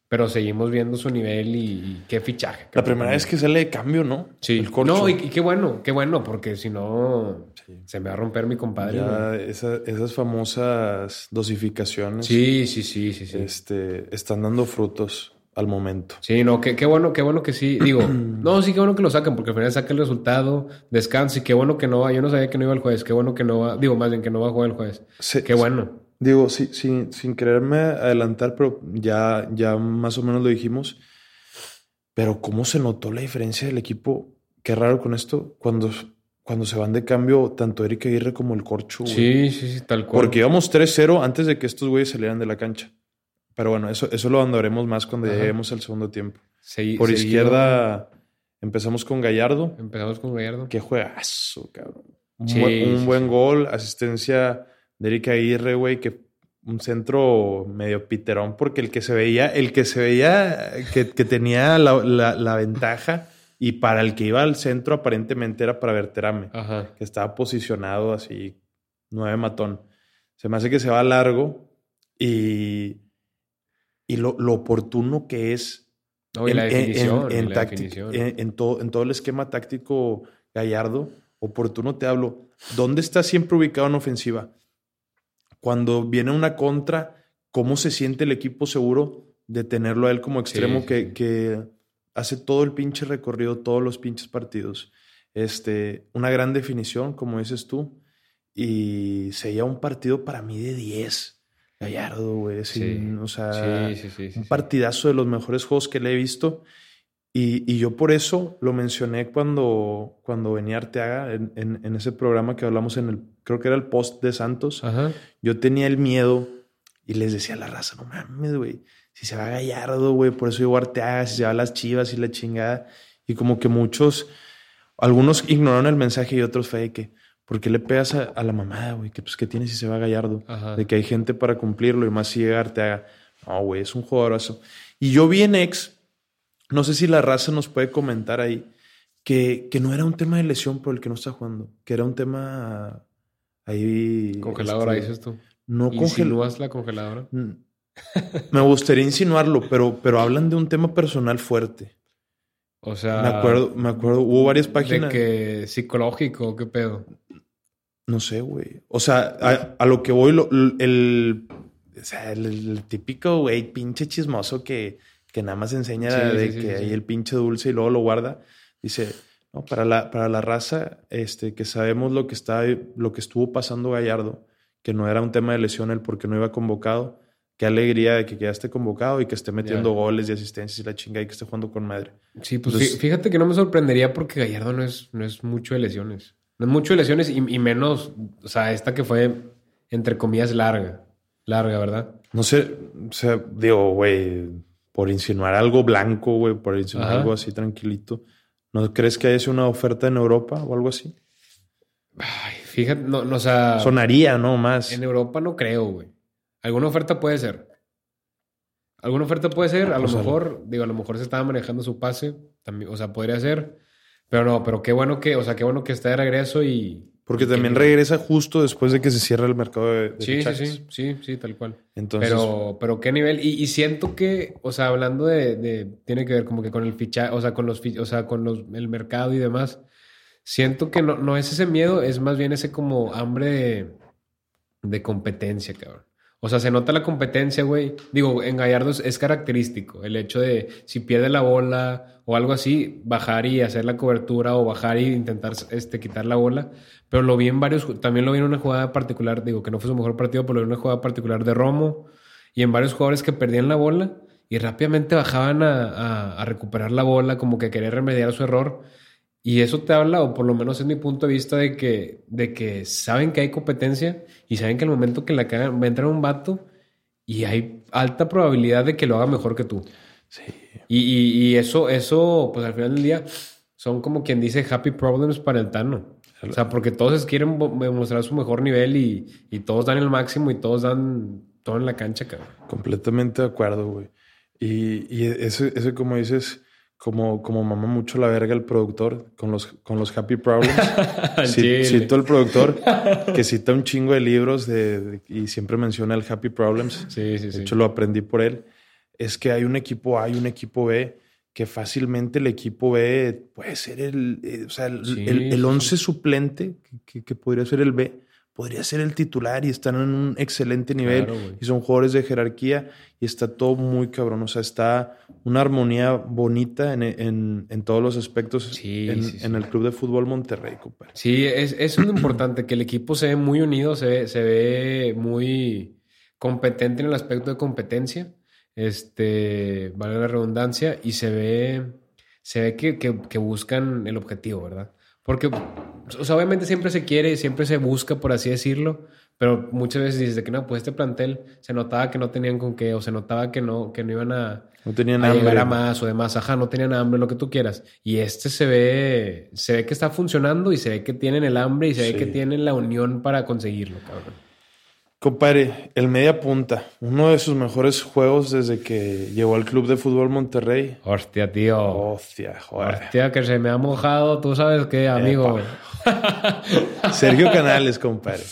pero seguimos viendo su nivel y, y qué fichaje. La primera vez que sale de cambio, ¿no? Sí. El corcho. No, y, y qué bueno, qué bueno, porque si no, se me va a romper mi compadre. Ya esa- esas famosas dosificaciones Sí, sí, sí, sí, sí. este, están dando frutos al momento. Sí, no, qué, qué bueno, qué bueno que sí. Digo, no, sí, qué bueno que lo sacan, porque al final saca el resultado, descansa y qué bueno que no va. Yo no sabía que no iba el jueves, qué bueno que no va. Digo, más bien que no va a jugar el jueves. Se- Qué bueno. Digo, sí, sí, sin quererme adelantar, pero ya, ya más o menos lo dijimos. Pero cómo se notó la diferencia del equipo. Qué raro con esto. Cuando, cuando se van de cambio, tanto Eric Aguirre como el Corcho. güey. Sí, sí, sí, tal cual. Porque íbamos 3-0 antes de que estos güeyes salieran de la cancha. Pero bueno, eso, eso lo andaremos más cuando Ajá. lleguemos al segundo tiempo. Por izquierda empezamos con Gallardo. Empezamos con Gallardo. Qué juegazo, cabrón. Un, Sí, buen, un sí, buen sí. gol, asistencia de Eric Aguirre, güey, que un centro medio piterón, porque el que se veía, el que se veía que, que tenía la, la- la ventaja y para el que iba al centro aparentemente era para Berterame, Ajá. que estaba posicionado así, nueve matón. Se me hace que se va largo y, y lo, lo oportuno que es No, táctic- en todo, en todo el esquema táctico Gallardo, oportuno te hablo. ¿Dónde está siempre ubicado en ofensiva? Cuando viene una contra, ¿cómo se siente el equipo seguro de tenerlo a él como extremo sí, que, sí. que hace todo el pinche recorrido, todos los pinches partidos? Este, una gran definición, como dices tú, y sería un partido para mí de 10. Gallardo, güey. Sí. O sea, un partidazo de los mejores juegos que le he visto. Y, y yo por eso lo mencioné cuando, cuando venía Arteaga en, en- en ese programa que hablamos en el, creo que era el post de Santos. Ajá. Yo tenía el miedo y les decía a la raza, no mames, güey, si se va Gallardo, güey, por eso digo Arteaga, si se va a las chivas y la chingada. Y como que muchos, algunos ignoraron el mensaje y otros fue de que, ¿por qué le pegas a, a la mamada, güey? Que pues, ¿qué tiene si se va Gallardo? Ajá. De que hay gente para cumplirlo y más si llega Arteaga. No, güey, es un jugadorazo. Y yo vi en ex, no sé si la raza nos puede comentar ahí, que, que no era un tema de lesión por el que no está jugando, que era un tema ahí. Congeladora, este, dices tú. No. ¿Insinúas la congeladora? Me gustaría insinuarlo, pero, pero hablan de un tema personal fuerte. O sea. me acuerdo, me acuerdo, hubo varias páginas. De que psicológico, ¿qué pedo? No sé, güey. O sea, a, a lo que voy, lo- el, o sea, el, el típico, güey, pinche chismoso que, que nada más enseña Sí, de sí, que sí, hay sí. el pinche dulce y luego lo guarda. Dice, no, para la, para la raza, este, que sabemos lo que está, lo que estuvo pasando Gallardo, que no era un tema de lesión el porque no iba convocado, qué alegría de que quedaste convocado y que esté metiendo goles y asistencias y la chinga y que esté jugando con madre. Sí, pues fíjate que no me sorprendería porque Gallardo no es, no es mucho de lesiones. No es mucho de lesiones y, y menos, o sea, esta que fue, entre comillas, larga. Larga, ¿verdad? No sé, o sea, digo, güey, por insinuar algo blanco, güey, por insinuar algo así tranquilito. ¿No crees que haya una oferta en Europa o algo así? Ay, fíjate, no, no, o sea. Sonaría, ¿no? Más. En Europa no creo, güey. Alguna oferta puede ser. Alguna oferta puede ser, a lo mejor, digo, a lo mejor se estaba manejando su pase, también, o sea, podría ser. Pero no, pero qué bueno que, o sea, qué bueno que está de regreso y, porque también regresa justo después de que se cierra el mercado de, sí, sí, sí, sí, sí, tal cual. Entonces, pero, pero qué nivel. Y, siento que, o sea, hablando de, tiene que ver como que con el fichaje, o sea, con los, o sea, con los, el mercado y demás. Siento que no, no es ese miedo, es más bien ese como hambre de, de competencia, cabrón. O sea, se nota la competencia, güey. Digo, en Gallardo es, característico el hecho de si pierde la bola o algo así, bajar y hacer la cobertura o bajar y intentar este, quitar la bola. Pero lo vi en varios, también lo vi en una jugada particular, digo que no fue su mejor partido, pero lo vi en una jugada particular de Romo y en varios jugadores que perdían la bola y rápidamente bajaban a, a recuperar la bola, como que querer remediar su error. Y eso te habla, o por lo menos es mi punto de vista, de que, de que saben que hay competencia y saben que el momento que la cagan va a entrar un vato y hay alta probabilidad de que lo haga mejor que tú. Sí. Y, eso, eso, pues al final del día, son como quien dice happy problems para el Tano. O sea, porque todos quieren mostrar su mejor nivel y, y todos dan el máximo y todos dan todo en la cancha, cabrón. Completamente de acuerdo, güey. Y, y ese, ese, como dices, como, como mama mucho la verga el productor con los, con los Happy Problems. cito el productor que cita un chingo de libros de, y siempre menciona el Happy Problems. Sí, sí, de hecho, lo aprendí por él. Es que hay un equipo A y un equipo B que fácilmente el equipo B puede ser el, eh, o sea, el, el, once suplente, que, que podría ser el B podría ser el titular y están en un excelente nivel y son jugadores de jerarquía y está todo muy cabrón. O sea, está una armonía bonita en, en, todos los aspectos en, el Club de Fútbol Monterrey. Sí, es, es muy importante que el equipo se ve muy unido, se se ve muy competente en el aspecto de competencia, este, vale la redundancia, y se ve, se ve que, que buscan el objetivo, ¿verdad? Porque, o sea, obviamente siempre se quiere, siempre se busca, por así decirlo, pero muchas veces dices de que no, pues este plantel se notaba que no tenían con qué, o se notaba que no, que no iban a, no tenían a llegar a más o demás, ajá, no tenían hambre, lo que tú quieras. Y este se ve, se ve que está funcionando y se ve que tienen el hambre y se ve que tienen la unión para conseguirlo, cabrón. Compadre, el media punta, uno de sus mejores juegos desde que llegó al Club de Fútbol Monterrey. Hostia, tío. Hostia, joder. Hostia, que se me ha mojado, tú sabes qué, amigo. Sergio Canales, compadre.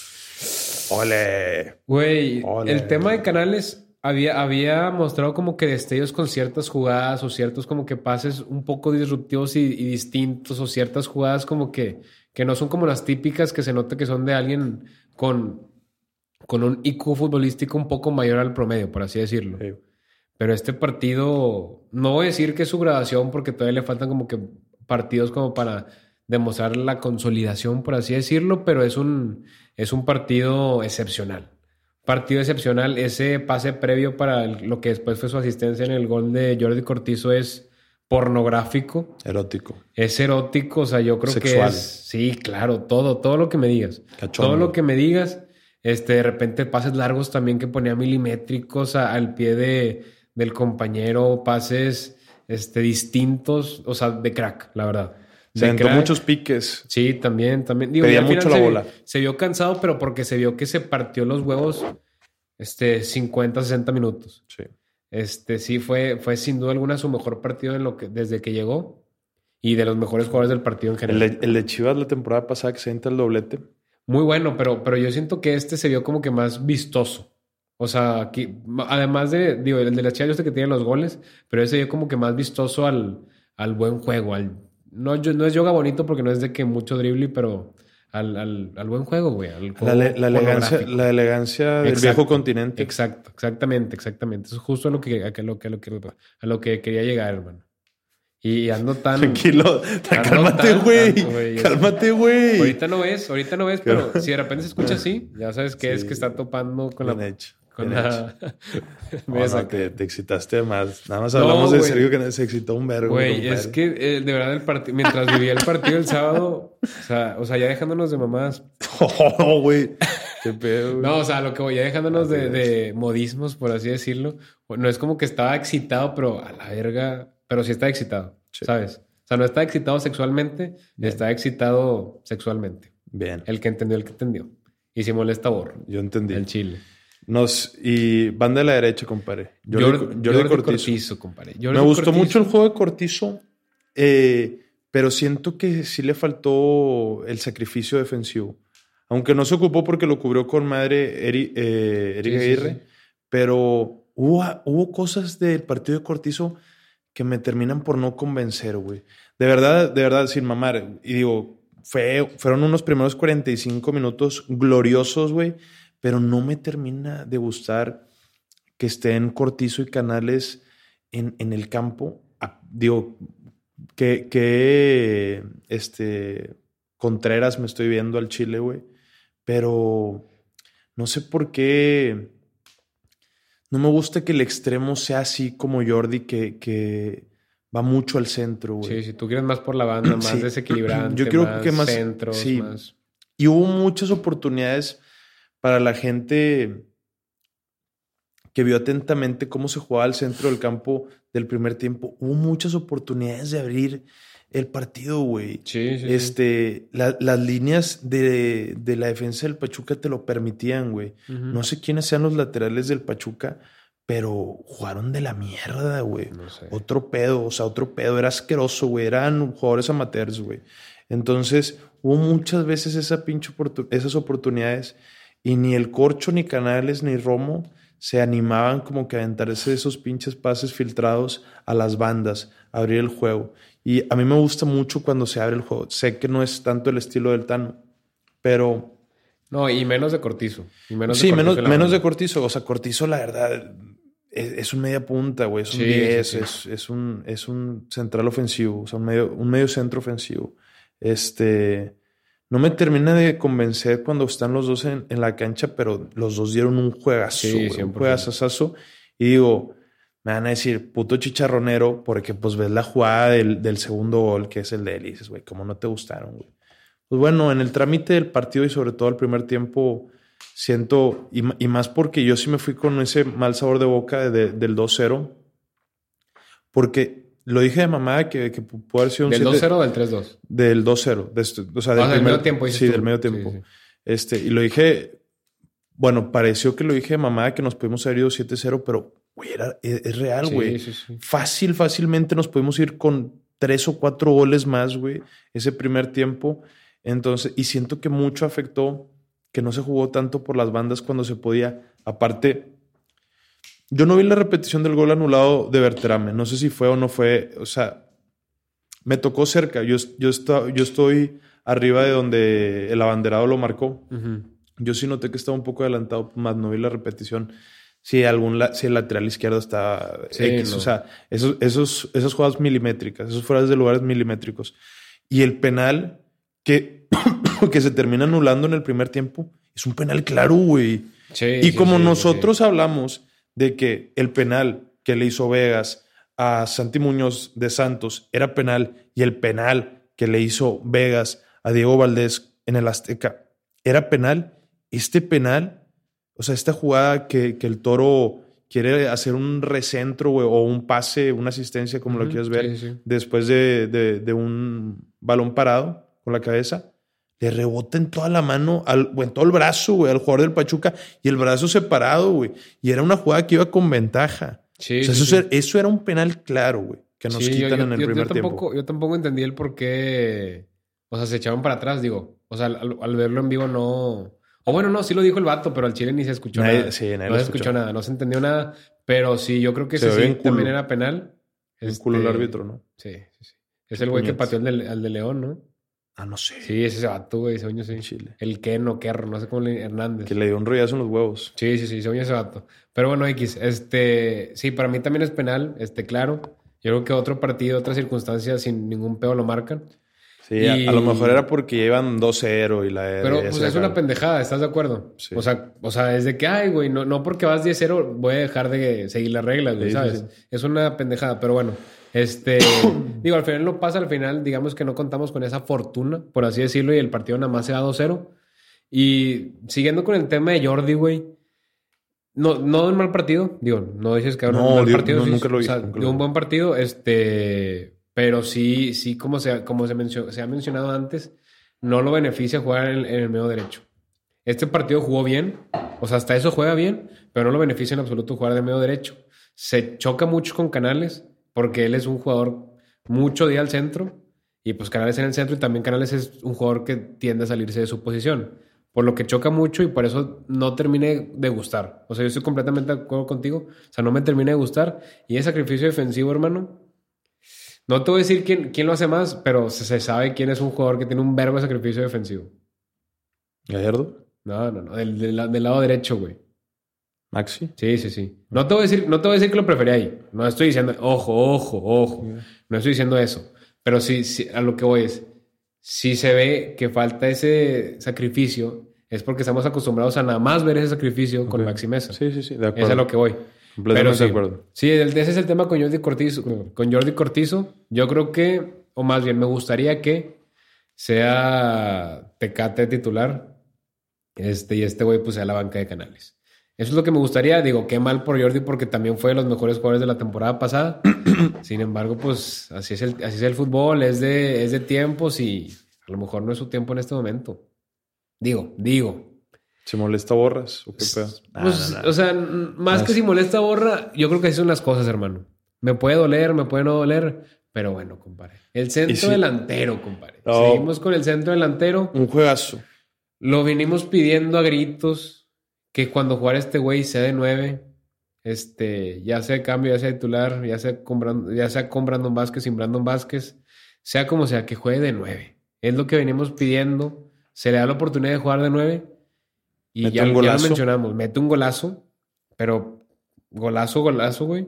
Ole. Güey, el tema de Canales había, había mostrado como que destellos con ciertas jugadas o ciertos como que pases un poco disruptivos y, y distintos o ciertas jugadas como que, que no son como las típicas que se nota que son de alguien con con un IQ futbolístico un poco mayor al promedio, por así decirlo. Pero este partido, no voy a decir que es su grabación porque todavía le faltan como que partidos como para demostrar la consolidación, por así decirlo, pero es un, es un partido excepcional. Partido excepcional. Ese pase previo para lo que después fue su asistencia en el gol de Jordi Cortizo es pornográfico. Erótico. Es erótico, o sea, yo creo que es... Sí, claro, todo, todo lo que me digas. Todo lo que me digas este, de repente pases largos también que ponía milimétricos al pie de, del compañero, pases este, distintos, o sea, de crack, la verdad. Se aventó muchos piques. Sí, también, también. Digo, Pedía mucho la bola. Se vio cansado, pero porque se vio que se partió los huevos este, 50, 60 minutos. Sí. Este, sí, fue, fue sin duda alguna su mejor partido en lo que, desde que llegó y de los mejores jugadores del partido en general. El, el de Chivas la temporada pasada que se entra el doblete. Muy bueno, pero, pero yo siento que este se vio como que más vistoso. O sea, aquí, además de, digo, el de la Chivas yo sé que tiene los goles, pero ese se vio como que más vistoso al, al buen juego, al, no, no es yoga bonito porque no es de que mucho dribbling, pero al, al, al, buen juego, güey. la, la, elegancia, la elegancia del viejo continente. Exacto, exactamente, exactamente. Eso es justo a lo que, a lo, que, a lo que, a lo que quería llegar, hermano. Y ando tan. Tranquilo, cálmate, güey. Cálmate, güey. Ahorita no ves, ahorita no ves, pero si de repente se escucha así, ya sabes que es que está topando con la, Con derecha. la... No, saca. te, te excitaste más. Nada más No, hablamos de. Sergio que se excitó un vergo. Güey, es que eh, de verdad el partido, mientras vivía el partido el sábado, o sea, o sea, ya dejándonos de mamás. Oh, güey. Qué pedo. güey. No, o sea, lo que voy, ya dejándonos de modismos, por así decirlo. No es como que estaba excitado, pero a la verga, pero sí está excitado, Sí. ¿sabes? O sea, no está excitado sexualmente, Bien. está excitado sexualmente. Bien. El que entendió, el que entendió. Y si molesta, borro. Yo entendí. El chile. Nos, y van de la derecha, compadre. Jordi, Jordi, Jordi Jordi Cortizo. compadre. Me Jordi gustó Cortizo. mucho el juego de Cortizo, eh, pero siento que sí le faltó el sacrificio defensivo. Aunque no se ocupó porque lo cubrió con madre Eri, eh, Eric Sí, sí, Aguirre, sí. pero hubo, hubo cosas del partido de Cortizo que me terminan por no convencer, güey. De verdad, de verdad, sin mamar. Y digo, fue, fueron unos primeros 45 minutos gloriosos, güey, pero no me termina de gustar que estén Cortizo y Canales en, en el campo. Ah, digo, que, que este, Contreras me estoy viendo al Chile, güey. Pero no sé por qué. No me gusta que el extremo sea así como Jordi, que, que va mucho al centro, güey. Sí, si tú quieres más por la banda, más Sí. desequilibrante, Yo creo más que más- centros, sí. más... Y hubo muchas oportunidades para la gente que vio atentamente cómo se jugaba al centro del campo del primer tiempo. Hubo muchas oportunidades de abrir el partido, güey. Sí, sí, sí. Este, la- las líneas de, de la defensa del Pachuca te lo permitían, güey. No sé quiénes sean los laterales del Pachuca, pero jugaron de la mierda, güey. No sé. Otro pedo, o sea, otro pedo. Era asqueroso, güey. Eran jugadores amateurs, güey. Entonces, hubo muchas veces esa pinche esas oportunidades y ni el Corcho, ni Canales, ni Romo se animaban como que a aventarse esos pinches pases filtrados a las bandas, a abrir el juego. Y a mí me gusta mucho cuando se abre el juego. Sé que no es tanto el estilo del Tano, pero No, y menos de Cortizo. Y menos de sí, Cortizo menos, menos de Cortizo. O sea, Cortizo, la verdad, es, es un media punta, güey. Es un Sí, 10, sí, sí. Es, es un, es un central ofensivo, o sea, un medio, un medio centro ofensivo. Este. No me termina de convencer cuando están los dos en, en la cancha, pero los dos dieron un juegazo, güey, un 100%. juegazazazo. Y digo, me van a decir, puto chicharronero, porque pues ves la jugada del, del segundo gol, que es el de él, y dices, güey, ¿cómo no te gustaron, güey? Pues bueno, en el trámite del partido y sobre todo el primer tiempo, siento, y, y más porque yo sí me fui con ese mal sabor de boca de- del 2-0, porque lo dije de mamá que, que pu- pudo haber sido un ¿Del 7 2-0 o del 3-2? del 2-0, de o sea, del, Ah, del medio tiempo, Sí, tú. del medio Sí, tiempo. sí. Este, y lo dije, bueno, pareció que lo dije de mamá que nos pudimos haber ido 7-0, pero, güey, era- es, es real, Sí, güey. sí, sí. Fácil, fácilmente nos pudimos ir con tres o cuatro goles más, güey, ese primer tiempo. Entonces, y siento que mucho afectó que no se jugó tanto por las bandas cuando se podía. Aparte, yo no vi la repetición del gol anulado de Berterame. No sé si fue o no fue. O sea, me tocó cerca. Yo, yo, esta- yo estoy arriba de donde el abanderado lo marcó. Yo sí noté que estaba un poco adelantado, más no vi la repetición. Si, algún la- si el lateral izquierdo está Sí, X, no. o sea, esos, esos, esas jugadas milimétricas, esos fueras de lugares milimétricos. Y el penal que, que se termina anulando en el primer tiempo es un penal claro, güey. Sí, Y sí, como nosotros hablamos de que el penal que le hizo Vegas a Santi Muñoz de Santos era penal y el penal que le hizo Vegas a Diego Valdés en el Azteca era penal, este penal, o sea, esta jugada que, que el toro quiere hacer un recentro güey, o un pase, una asistencia, como lo quieras ver, sí, sí, sí. después de, de- de un balón parado con la cabeza, le rebota en toda la mano, al, o en todo el brazo, güey, al jugador del Pachuca, y el brazo separado, güey. Y era una jugada que iba con ventaja. Sí, o sea, eso. Era, eso era un penal claro, güey, que nos yo- quitan yo- en el yo primer tampoco, tiempo. Yo tampoco entendí el por qué. O sea, se echaban para atrás, digo. O sea, al, al verlo en vivo no. O bueno, no, sí lo dijo el vato, pero al chile ni se escuchó Nadie- nada. sí, nadie no se escuchó escuchó. nada, no se entendió nada. Pero sí, yo creo que Se ese sí también era penal. Un culo el Este, árbitro, ¿no? Sí, sí, sí. Es el güey que pateó al de, al de León, ¿no? Ah, no sé. Sí, es ese vato, güey, yo sí. En Chile. El Ken o Kerro, no sé cómo le Hernández. Que le dio un rollazo en los huevos. Sí, sí, sí, yo ese vato. Pero bueno, X, este, sí, para mí también es penal, este, claro. Yo creo que otro partido, otra circunstancia, sin ningún pedo lo marcan. Sí, a, a lo mejor era porque llevan 2-0 y la... Pero ya pues es una pendejada, ¿estás de acuerdo? Sí. O sea, o sea, es de que, ay, güey, no, no porque vas 10-0 voy a dejar de seguir las reglas, güey, Sí, ¿sabes? sí. Es una pendejada, pero bueno. Este, digo, al final no pasa, al final, digamos que no contamos con esa fortuna, por así decirlo, y el partido nada más se va 2-0. Y siguiendo con el tema de Jordi, güey, no, no un mal partido, digo, no dices que era No, un mal digo, partido, no, nunca lo o dije, sea, nunca lo dio un buen partido, este, pero sí, sí, como se, como se, mencionó, se ha mencionado antes, no lo beneficia jugar en, el medio derecho. Este partido jugó bien, o sea, hasta eso juega bien, pero no lo beneficia en absoluto jugar de medio derecho. Se choca mucho con Canales, porque él es un jugador mucho ir al centro, y pues Canales en el centro, y también Canales es un jugador que tiende a salirse de su posición. Por lo que choca mucho y por eso no termine de gustar. O sea, yo estoy completamente de acuerdo contigo. O sea, no me termina de gustar. Y ese sacrificio defensivo, hermano, no te voy a decir quién, quién lo hace más, pero se, se sabe quién es un jugador que tiene un verbo de sacrificio defensivo. ¿Gallardo? No, no, no. Del, del del lado derecho, güey. ¿Maxi? Sí, sí, sí. No te voy a decir, no te voy a decir que lo prefería ahí. No estoy diciendo, ojo, ojo, ojo. No estoy diciendo eso. Pero sí, sí, a lo que voy es, si se ve que falta ese sacrificio, es porque estamos acostumbrados a nada más ver ese sacrificio con Ok. Maxi Mesa. Sí, sí, sí, de acuerdo. Eso es a lo que voy. Pero sí. de acuerdo. Sí, ese es el tema con Jordi Cortizo. Con Jordi Cortizo, yo creo que, o más bien, me gustaría que sea Tecate titular este, y este güey pues sea la banca de canales. Eso es lo que me gustaría. Digo, qué mal por Jordi porque también fue de los mejores jugadores de la temporada pasada. Sin embargo, pues así es el, así es el fútbol, es de, es de tiempos y a lo mejor no es su tiempo en este momento. Digo, digo. ¿Se molesta borras? ¿O qué pedo? Pues, Nah, nah, nah. O sea, más que si molesta borra, yo creo que así son las cosas, hermano. Me puede doler, me puede no doler, pero bueno, compadre. El centro delantero, compadre. No. Seguimos con el centro delantero. Un juegazo. Lo vinimos pidiendo a gritos que cuando jugara este güey sea de nueve, este, ya sea de cambio, ya sea titular, ya sea con, Brand- ya sea con Brandon Vázquez, sin Brandon Vázquez, sea como sea, que juegue de nueve. Es lo que venimos pidiendo. Se le da la oportunidad de jugar de nueve. Y Mete ya, un ya lo golazo. mencionamos. Mete un golazo, pero golazo, golazo, güey.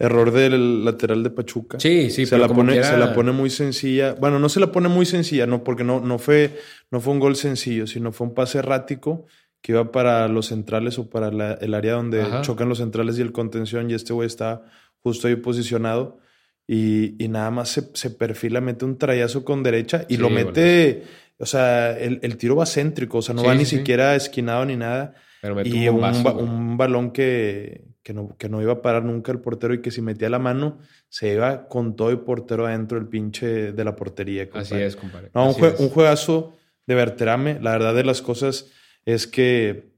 Error del lateral de Pachuca. Sí, sí, se pero la pone, quiera- se la pone muy sencilla. Bueno, no se la pone muy sencilla, no, porque no, no fue, no fue un gol sencillo, sino fue un pase errático que iba para los centrales o para la- el área donde Ajá. chocan los centrales y el contención, y este güey está justo ahí posicionado. Y, y nada más se, se perfila, mete un trayazo con derecha y Sí, lo mete. O sea, el, el tiro va céntrico, o sea, no Sí, va ni sí, siquiera esquinado ni nada. Pero Y un güey. un balón que, que, no, que no iba a parar nunca el portero y que si metía la mano se iba con todo el portero adentro del pinche de la portería. Así es, compadre. No, un, jue- un juegazo de Berterame. La verdad de las cosas es que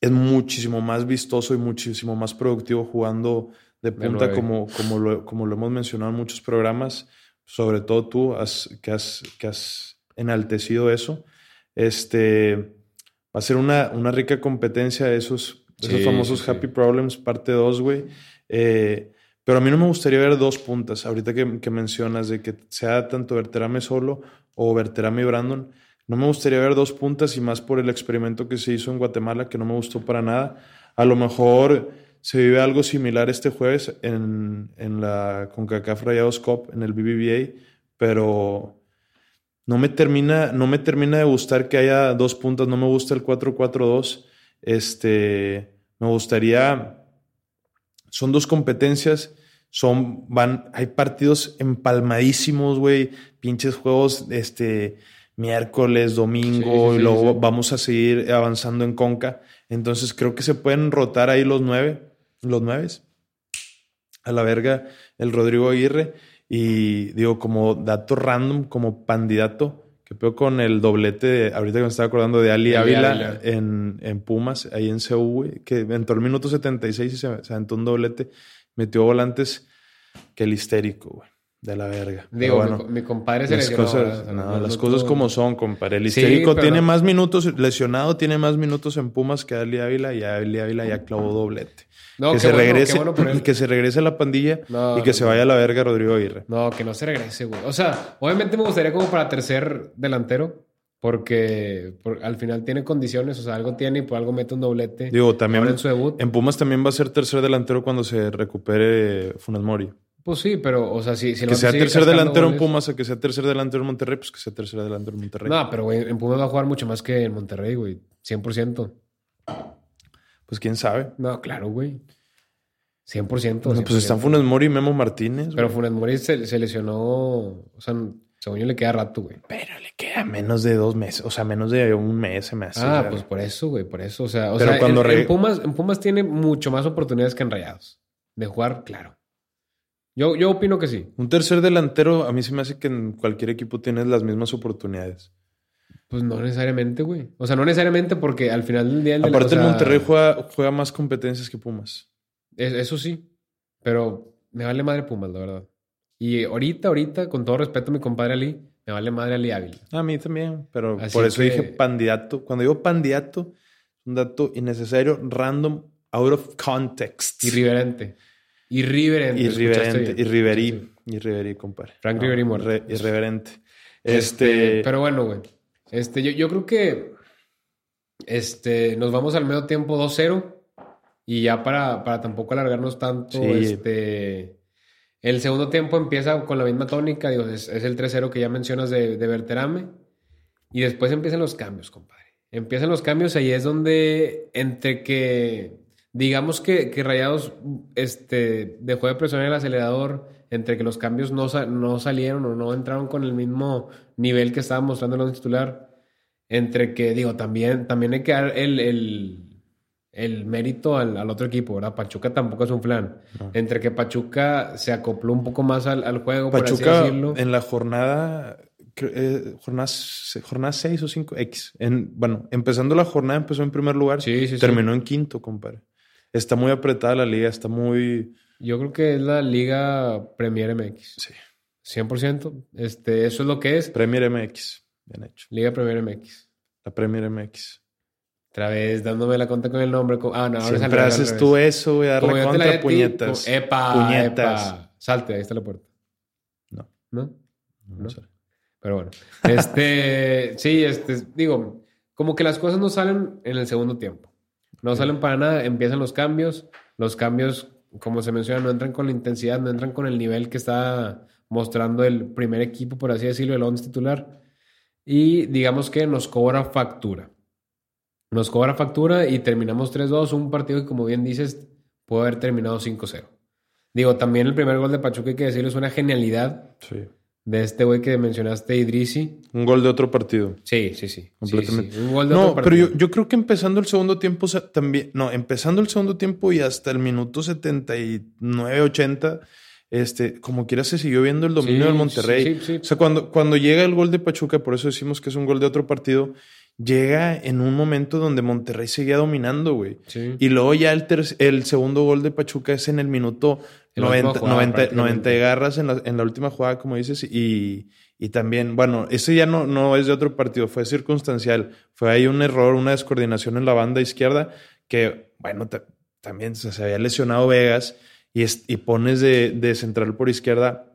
es muchísimo más vistoso y muchísimo más productivo jugando de punta como, como, lo, como lo hemos mencionado en muchos programas. Sobre todo tú has, que, has, que has enaltecido eso. Este va a ser una, una rica competencia de esos, de esos famosos sí. Happy Problems, parte 2, güey. Eh, pero a mí no me gustaría ver dos puntas, ahorita que, que mencionas de que sea tanto Berterame solo o Berterame y Brandon. No me gustaría ver dos puntas y más por el experimento que se hizo en Guatemala, que no me gustó para nada. A lo mejor se vive algo similar este jueves en, en la CONCACAF Rayados Cup, en el BBVA, pero no me termina, no me termina de gustar que haya dos puntas, no me gusta el 4-4-2. Este, me gustaría son dos competencias, son van hay partidos empalmadísimos, güey, pinches juegos este miércoles, domingo Sí, sí, y luego sí. vamos a seguir avanzando en Conca. Entonces creo que se pueden rotar ahí los nueve, los nueves. A la verga el Rodrigo Aguirre y digo como dato random, como candidato, que pego con el doblete, de, ahorita que me estaba acordando de Ali Ávila en, en Pumas, ahí en güey, que entró el minuto 76 y se, se aventó un doblete, metió volantes que el histérico, güey, de la verga. Digo, bueno, mi, co- mi compadre se las lesionó, no, no- las cosas como son, compadre. El Sí, histérico pero- tiene más minutos, lesionado tiene más minutos en Pumas que Ali Ávila y Ali Ávila ya clavó doblete. No, que, se bueno, regrese, bueno que se regrese la pandilla No, y que no, se vaya a la verga Rodrigo Aguirre. No, que no se regrese, güey. O sea, obviamente me gustaría como para tercer delantero, porque por- al final tiene condiciones, o sea, algo tiene y por algo mete un doblete. Digo, también en su debut. en Pumas también va a ser tercer delantero cuando se recupere Funes Mori. Pues sí, pero, o sea, si, si Que sea tercer delantero en goles- Pumas a que sea tercer delantero en Monterrey, pues que sea tercer delantero en Monterrey. No, pero güey, en Pumas va a jugar mucho más que en Monterrey, güey. 100%. Pues quién sabe. No, claro, güey. 100%. Bueno, pues 100%. están Funes Mori y Memo Martínez. Pero güey. Funes Mori se, se lesionó. O sea, según yo le queda rato, güey. Pero le queda menos de dos meses, o sea, menos de un mes se me hace. ah, pues por eso, güey, por eso. O sea, o Pero sea cuando en, re- en Pumas, en Pumas tiene mucho más oportunidades que en Rayados. De jugar, claro. Yo, yo opino que sí. Un tercer delantero, a mí se me hace que en cualquier equipo tienes las mismas oportunidades. Pues no necesariamente, güey. O sea, no necesariamente porque al final del día... el de la- Aparte, o el Monterrey juega, juega más competencias que Pumas. es- eso sí. Pero me vale madre Pumas, la verdad. Y ahorita, ahorita, con todo respeto a mi compadre Ali, me vale madre Ali Ávila. A mí también, pero Así por eso que- dije pandidato. Cuando digo pandidato, es un dato innecesario, random, out of context. Irriverente. Irriverente. bien. Irriverí. Irriverí, compadre. Frank Riveri muerto. irre- irreverente. Este, Este. pero bueno, güey. Este, yo, yo creo que este, nos vamos al medio tiempo 2-0 y ya para, para tampoco alargarnos tanto, Sí. este, el segundo tiempo empieza con la misma tónica, digo, es, es el 3-0 que ya mencionas de, de Berterame y después empiezan los cambios, compadre. Empiezan los cambios, ahí es donde entre que, digamos que, que Rayados este, dejó de presionar el acelerador, entre que los cambios no, no salieron o no entraron con el mismo nivel que estaba mostrando el once titular, entre que, digo, también, también hay que dar el, el, el mérito al, al otro equipo, ¿verdad? Pachuca tampoco es un flan. No. Entre que Pachuca se acopló un poco más al, al juego, por Pachuca así decirlo. en la jornada, eh, jornada, jornada 6 o 5, X. En, bueno, empezando la jornada empezó en primer lugar, Sí, sí, sí. terminó en quinto, compadre. Está muy apretada la liga, está muy... Yo creo que es la Liga Premier MX. Sí. 100%. Este, eso es lo que es. Premier MX, bien hecho. Liga Premier MX. La Premier MX. Otra vez dándome la cuenta con el nombre. Ah, no, ahora Siempre haces tú eso, güey, Como darle la di contra a ti, puñetas. como- epa, Puñetas. epa. Salte, ahí está la puerta. No. ¿No? No ¿no? sé. Pero bueno. Este, sí, este, digo, como que las cosas no salen en el segundo tiempo. No salen para nada, empiezan los cambios. Los cambios, como se menciona, no entran con la intensidad, no entran con el nivel que está mostrando el primer equipo, por así decirlo, el 11 titular. Y digamos que nos cobra factura. Nos cobra factura y terminamos 3-2, un partido que, como bien dices, puede haber terminado 5-0. Digo, también el primer gol de Pachuca, hay que decirlo, es una genialidad Sí. De este güey que mencionaste, Idrisi. Un gol de otro partido. Sí, sí, sí. Completamente. Sí, sí. Un gol de No, otro pero yo, partido. yo creo que empezando el segundo tiempo o sea, también, no, empezando el segundo tiempo y hasta el minuto 79, 80, este, como quiera se siguió viendo el dominio Sí, del Monterrey. sí, sí. O sea, cuando, cuando llega el gol de Pachuca, por eso decimos que es un gol de otro partido, llega en un momento donde Monterrey seguía dominando, güey. Sí. Y luego ya el, el segundo gol de Pachuca es en el minuto 90, jugada, 90, prácticamente. 90 garras en la, en la última jugada, como dices, y, y también, bueno, ese ya no, no es de otro partido, fue circunstancial. Fue ahí un error, una descoordinación en la banda izquierda, que, bueno, ta- también se, se había lesionado Vegas y, es- y pones de, de central por izquierda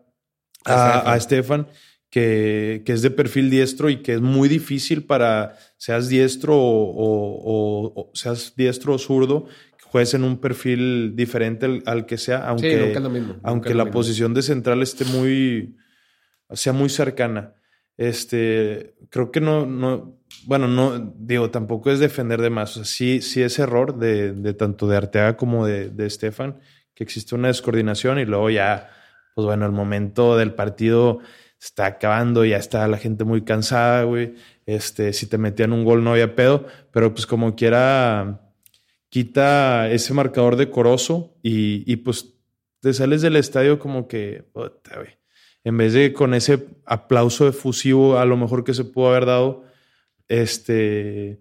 a, a Estefan, que, que es de perfil diestro y que es muy difícil para, seas diestro o, o- o- o seas diestro o zurdo, juegues en un perfil diferente al, al que sea, aunque, sí, nunca es lo mismo. aunque la posición de central esté muy, sea muy cercana. Este, creo que no, no, bueno, no, digo, tampoco es defender de más. O sea, sí, sí es error de, de tanto de Arteaga como de, de Estefan, que existe una descoordinación y luego ya, pues bueno, el momento del partido está acabando, ya está la gente muy cansada, güey. Este, si te metían un gol no había pedo, pero pues como quiera, quita ese marcador decoroso y, y pues te sales del estadio como que, puta, güey. En vez de con ese aplauso efusivo, a lo mejor que se pudo haber dado, este,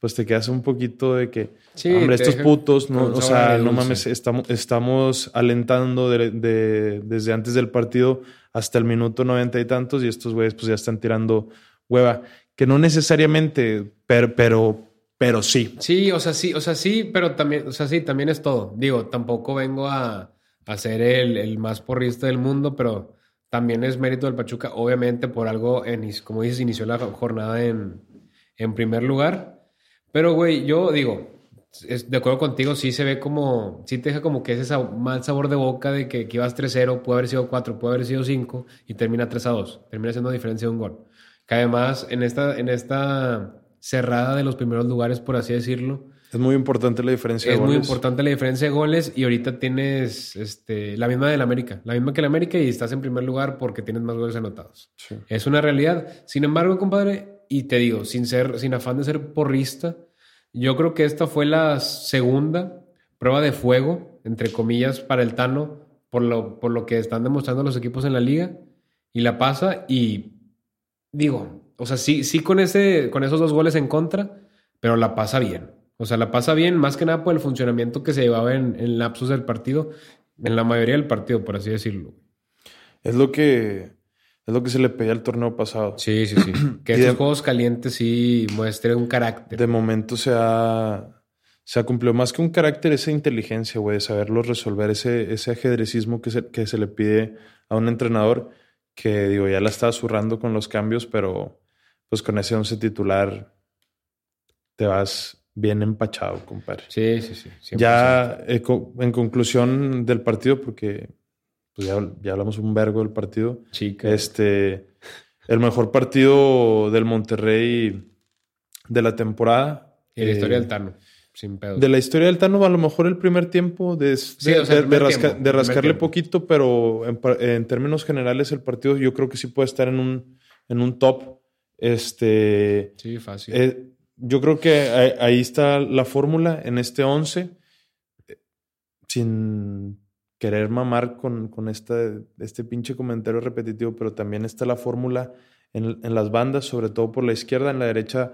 pues te quedas un poquito de que, Sí, hombre, estos putos, no, o sea, no mames, estamos, estamos alentando de- de- desde antes del partido hasta el minuto noventa y tantos y estos güeyes pues ya están tirando hueva, que no necesariamente, pero, pero, pero sí. Sí, o sea, sí, o sea, sí, pero también, o sea, sí, también es todo. Digo, tampoco vengo a, a ser el, el más porrista del mundo, pero también es mérito del Pachuca, obviamente por algo, en, como dices, inició la jornada en, en primer lugar. Pero, güey, yo digo, es- de acuerdo contigo, sí se ve como, sí te deja como que ese sab- mal sabor de boca de que, que ibas 3-0, puede haber sido 4, puede haber sido 5 y termina 3-2. Termina siendo diferencia de un gol. Que además, en esta, en esta cerrada de los primeros lugares, por así decirlo, Es muy importante la diferencia de es muy goles. importante la diferencia de goles y ahorita tienes este, la misma del América, la misma que el América y estás en primer lugar porque tienes más goles anotados. Sí. Es una realidad. Sin embargo, compadre, y te digo, sin ser, sin afán de ser porrista, yo creo que esta fue la segunda prueba de fuego, entre comillas, para el Tano, por lo, por lo que están demostrando los equipos en la liga, y la pasa, y digo, o sea, sí, sí con ese, con esos dos goles en contra, pero la pasa bien. O sea, la pasa bien, más que nada por el funcionamiento que se llevaba en, en lapsos del partido, en la mayoría del partido, por así decirlo. Es lo que es lo que se le pedía al torneo pasado. Sí, sí, sí. Que Y estos de- juegos calientes sí muestren un carácter. De momento se ha, se ha cumplido más que un carácter, esa inteligencia, güey, de saberlo resolver, ese, ese ajedrecismo que se, que se le pide a un entrenador que, digo, ya la está zurrando con los cambios, pero pues con ese once titular te vas bien empachado, compadre. Sí, sí, sí. 100%. Ya eh, co- en conclusión del partido, porque pues ya, ya hablamos un vergo del partido, Chica. este, el mejor partido del Monterrey de la temporada. y la historia eh, del Tano. Sin pedo. De la historia del Tano, a lo mejor el primer tiempo de, de, o sea, de- de rasca- tiempo, de rascarle poquito, pero en, en términos generales el partido yo creo que sí puede estar en un, en un top. Este, Sí, fácil. eh, yo creo que ahí, está la fórmula en este 11, eh, sin querer mamar con, con esta, este pinche comentario repetitivo, pero también está la fórmula en, en las bandas, sobre todo por la izquierda, en la derecha,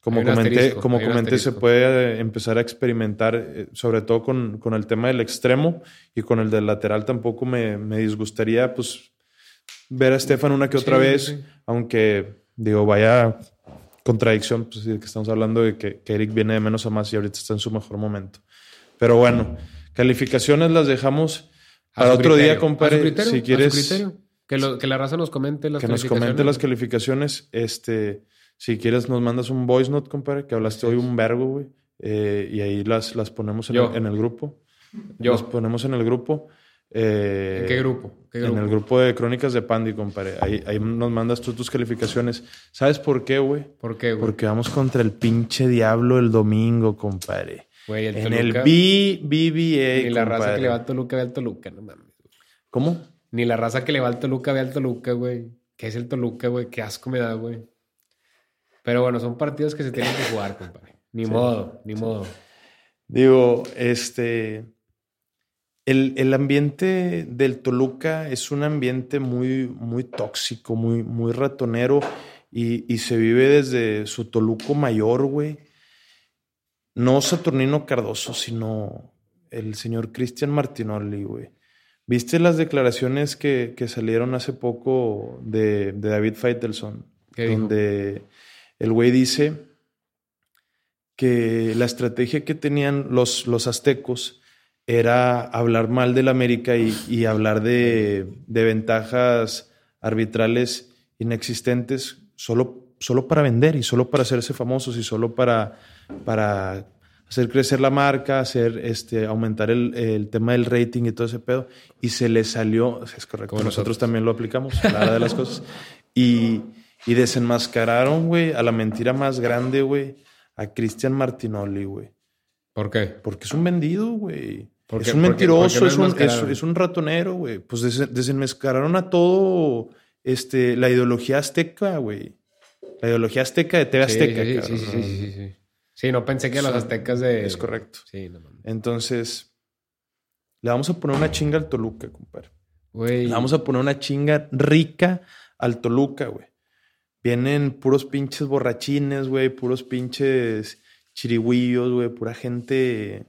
como comenté, como comenté se puede eh, empezar a experimentar, eh, sobre todo con, con el tema del extremo y con el del lateral tampoco me, me disgustaría pues ver a Estefan una que otra Sí, vez, sí. aunque digo, vaya contradicción, pues que estamos hablando de que, que Eric viene de menos a más y ahorita está en su mejor momento. Pero bueno, calificaciones las dejamos para otro criterio, día, compadre. si quieres. Que, lo- que la raza nos comente las que nos calificaciones. comente las calificaciones, este, si quieres nos mandas un voice note, compadre, que hablaste hoy un vergo, güey, eh, y ahí las, las ponemos en el, en el grupo. Yo. Las ponemos en el grupo. Eh, ¿En qué grupo? ¿Qué grupo? En el grupo de Crónicas de Pandy, compadre. Ahí, ahí nos mandas tú tus calificaciones. ¿Sabes por qué, güey? ¿Por qué, güey? Porque vamos contra el pinche diablo el domingo, compadre. Güey, el en el B- BBA, Ni la raza que le va al Toluca ve al Toluca, no mames. ¿Cómo? Ni la raza que le va al Toluca ve al Toluca, güey. ¿Qué es el Toluca, güey? Qué asco me da, güey. Pero bueno, son partidos que se tienen que jugar, compadre. Ni modo, ni modo. Digo, este... El, el ambiente del Toluca es un ambiente muy, muy tóxico, muy, muy ratonero y, y se vive desde su Toluco mayor, güey. No Saturnino Cardoso, sino el señor Cristian Martinoli, güey. ¿Viste las declaraciones que, que salieron hace poco de, de David Feitelson? Donde el güey dice que la estrategia que tenían los, los aztecos era hablar mal del América y, y hablar de, de ventajas arbitrales inexistentes solo, solo para vender y solo para hacerse famosos y solo para, para hacer crecer la marca, hacer este, aumentar el, el tema del rating y todo ese pedo. Y se le salió, es correcto, nosotros, nosotros. también lo aplicamos, la verdad de las cosas. Y, y desenmascararon, güey, a la mentira más grande, güey, a Cristian Martinoli, güey. ¿Por qué? Porque es un vendido, güey. ¿Por Es un mentiroso, ¿Por qué es, un, es, enmascararon? es un ratonero, güey. Pues des- desenmascararon a todo este, la ideología azteca, güey. La ideología azteca de TV Sí, Azteca, sí, sí, cabrón. sí, sí, sí, sí. Sí, no pensé que los Son- aztecas de... Es correcto. Sí, no mames. Entonces, le vamos a poner una chinga al Toluca, compadre. Güey. Le vamos a poner una chinga rica al Toluca, güey. Vienen puros pinches borrachines, güey, puros pinches chirigüillos, güey, pura gente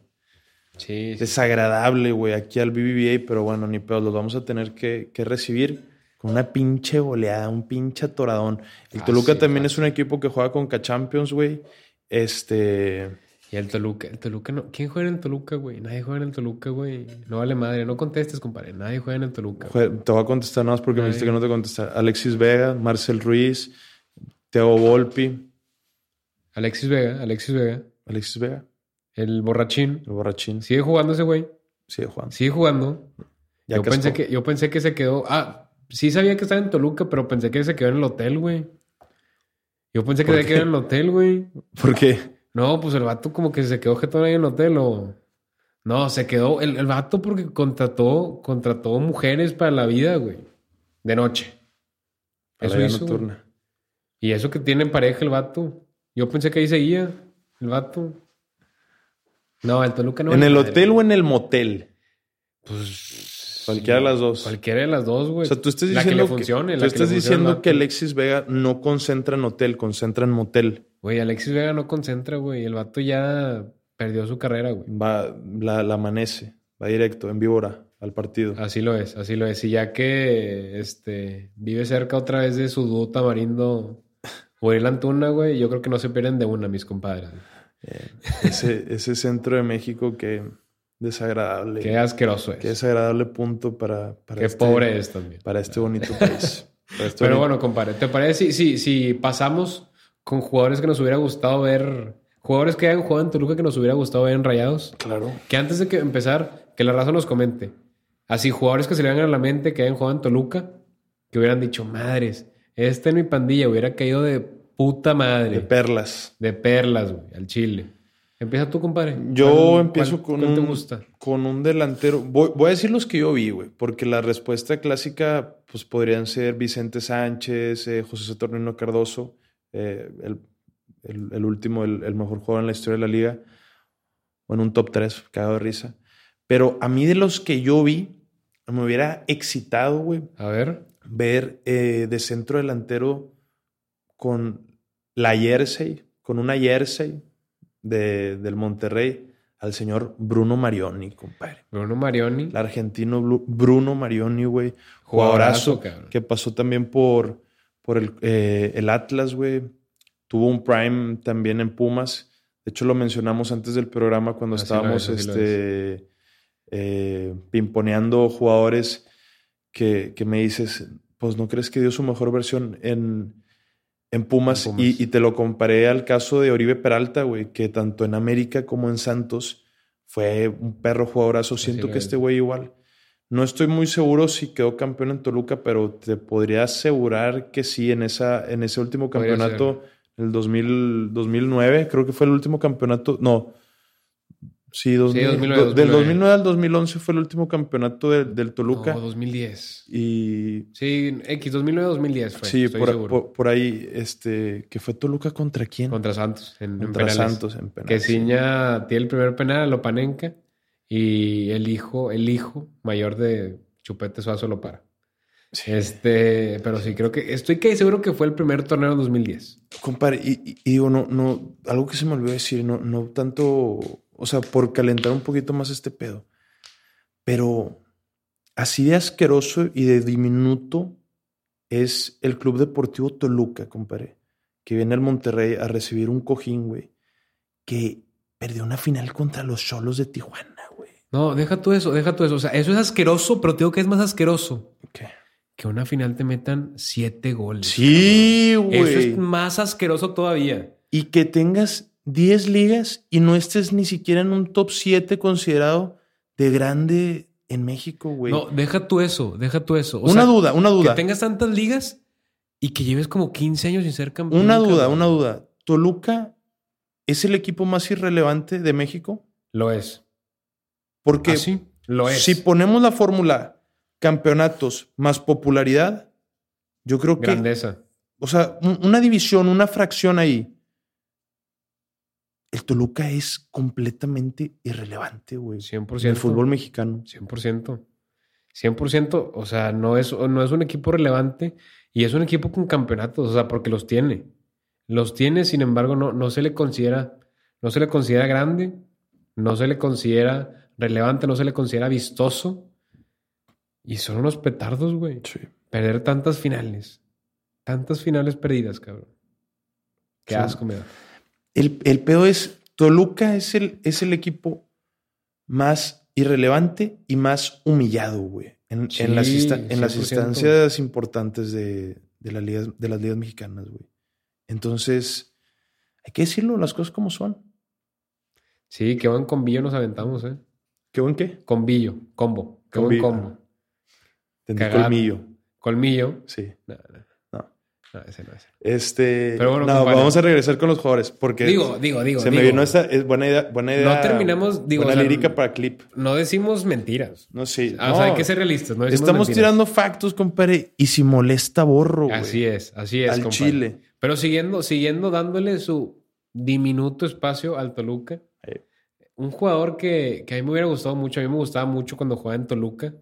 Sí, sí. desagradable, güey, aquí al BBVA, pero bueno, ni pedo, los vamos a tener que, que recibir con una pinche goleada, un pinche atoradón. El Toluca también es un equipo que juega con K-Champions, güey. Este. Y el Toluca, el Toluca no. ¿Quién juega en el Toluca, güey? Nadie juega en el Toluca, güey. No vale madre. No contestes, compadre. Nadie juega en el Toluca. güey. Te voy a contestar nada más porque me Ay. dijiste que no te contestar. Alexis Vega, Marcel Ruiz, Teo Volpi. Alexis Vega, Alexis Vega. Alexis Vega. El borrachín. El borrachín. Sigue jugando ese güey. Sigue jugando. Sigue jugando. Ya yo, pensé que, yo pensé que se quedó. Ah, sí sabía que estaba en Toluca, pero pensé que se quedó en el hotel, güey. Yo pensé que ¿Por se quedó en el hotel, güey. ¿Por qué? No, pues el vato como que se quedó jetón ahí en el hotel o... No, se quedó... El, el vato porque contrató, contrató mujeres para la vida, güey. De noche. A la Eso vida hizo. güey. nocturna. Y eso que tiene en pareja el vato. Yo pensé que ahí seguía el vato. No, el Toluca no. ¿En el hotel o en el motel? Pues... Cualquiera de las dos. Cualquiera de las dos, güey. O sea, tú estás La que diciendo le funcione. tú que estás diciendo que Alexis Vega no concentra en hotel, concentra en motel. Güey, Alexis Vega no concentra, güey. El vato ya perdió su carrera, güey. Va, la, la amanece, va directo, en víbora, al partido. Así lo es, así lo es. Y ya que este vive cerca otra vez de su dúo tamarindo Uriel Antuna, güey, yo creo que no se pierden de una, mis compadres. Eh, ese, ese centro de México que desagradable. Qué asqueroso es. Qué desagradable punto para, para Qué este, pobre es también. para este bonito país. Este Pero bonito- bueno, compadre, ¿te parece si, si, si pasamos con jugadores que nos hubiera gustado ver, jugadores que hayan jugado en Toluca que nos hubiera gustado ver en Rayados? Claro. Que antes de que empezar, que la raza nos comente. Así, jugadores que se le vengan a la mente que hayan jugado en Toluca, que hubieran dicho, madres, este en mi pandilla hubiera caído de puta madre. De perlas. De perlas, güey, al chile. Empieza tú, compadre. Yo ¿Cuál- empiezo cuál- con cuál un, te gusta? con un delantero. Voy, voy a decir los que yo vi, güey, porque la respuesta clásica pues podrían ser Vicente Sánchez, eh, José Saturnino Cardoso, eh, el, el- el último, el, el mejor jugador en la historia de la liga, o en un top 3, cagado de risa. Pero a mí de los que yo vi, me hubiera excitado, güey, A ver. ver eh, de centro delantero con la jersey, con una jersey de, del Monterrey al señor Bruno Marioni, compadre. Bruno Marioni. El argentino Blu- Bruno Marioni, güey. Jugadorazo, Jugadorazo, cabrón. que pasó también por, por el, eh, el Atlas, güey. Tuvo un prime también en Pumas. De hecho, lo mencionamos antes del programa cuando Así estábamos es, este, eh, pimponeando jugadores que, que me dices, pues no crees que dio su mejor versión en, en Pumas. En Pumas. Y, y te lo comparé al caso de Oribe Peralta, güey, que tanto en América como en Santos fue un perro jugadorazo. Siento que es. este güey igual. No estoy muy seguro si quedó campeón en Toluca, pero te podría asegurar que sí, en, esa, en ese último campeonato, el 2000, 2009, creo que fue el último campeonato. No, sí, 2000, 2009, do- del 2009. 2009 al 2011 fue el último campeonato de- del Toluca. No, 2010. Y Sí, X, 2009-2010 fue. sí, estoy por, seguro. por- por ahí, este, que fue Toluca contra quién? Contra Santos. En, Contra penales. Santos en Que penales. sí. Ciña tiene el primer penal a Lopanenka y el hijo, el hijo mayor de Chupete Suazo lo para. Sí. Este, pero sí, creo que estoy casi seguro que fue el primer torneo en 2010. Compadre, y, y- y digo, no, no, algo que se me olvidó decir, no, no tanto, o sea, por calentar un poquito más este pedo, pero así de asqueroso y de diminuto es el Club Deportivo Toluca, compadre, que viene al Monterrey a recibir un cojín, güey, que perdió una final contra los Cholos de Tijuana, güey. No, deja tú eso, deja tú eso. O sea, eso es asqueroso, pero te digo que es más asqueroso ¿Qué? que una final te metan siete goles. Sí, cabrón. Eso güey. es más asqueroso todavía. Y que tengas 10 ligas y no estés ni siquiera en un top 7 considerado de grande en México, güey. No, deja tú eso, deja tú eso. O una sea, duda, una duda. Que tengas tantas ligas y que lleves como 15 años sin ser campeón. Una duda, una duda. ¿Toluca es el equipo más irrelevante de México? Lo es. Porque ¿Ah, sí? Lo es. si ponemos la fórmula campeonatos más popularidad, yo creo que, Grandeza. o sea, un- una división, una fracción ahí, el Toluca es completamente irrelevante, güey. 100%. En el fútbol mexicano. 100%. 100%. O sea, no es, no es un equipo relevante y es un equipo con campeonatos, o sea, porque los tiene. Los tiene, sin embargo, no, no se le considera, no se le considera grande, no se le considera relevante, no se le considera vistoso. Y son unos petardos, güey. Sí. Perder tantas finales. Tantas finales perdidas, cabrón. Qué Sí. asco me da. El, el pedo es, Toluca es el, es el equipo más irrelevante y más humillado, güey. En, Sí, en las, insta- en las 100%. instancias importantes de, de las ligas, de las ligas mexicanas, güey. Entonces, hay que decirlo, las cosas como son. Sí, qué buen combillo nos aventamos, ¿eh? ¿Qué buen qué? Combillo, combo. Qué buen combo. Cagado. colmillo. Colmillo. Sí. No. no, ese no es. Este. Pero bueno, no, vamos a regresar con los jugadores. Porque Digo, digo, digo. se me digo. vino esa. Es buena idea. Buena idea No terminamos, digo, Buena o sea, lírica para clip. No decimos mentiras. No sé. Ah, O sea, hay que ser realistas. No Estamos mentiras. tirando factos, compadre. Y si molesta, borro. Así es, así es. Al compadre. chile. Pero siguiendo, siguiendo dándole su diminuto espacio al Toluca. Eh. Un jugador que, que a mí me hubiera gustado mucho, a mí me gustaba mucho cuando jugaba en Toluca.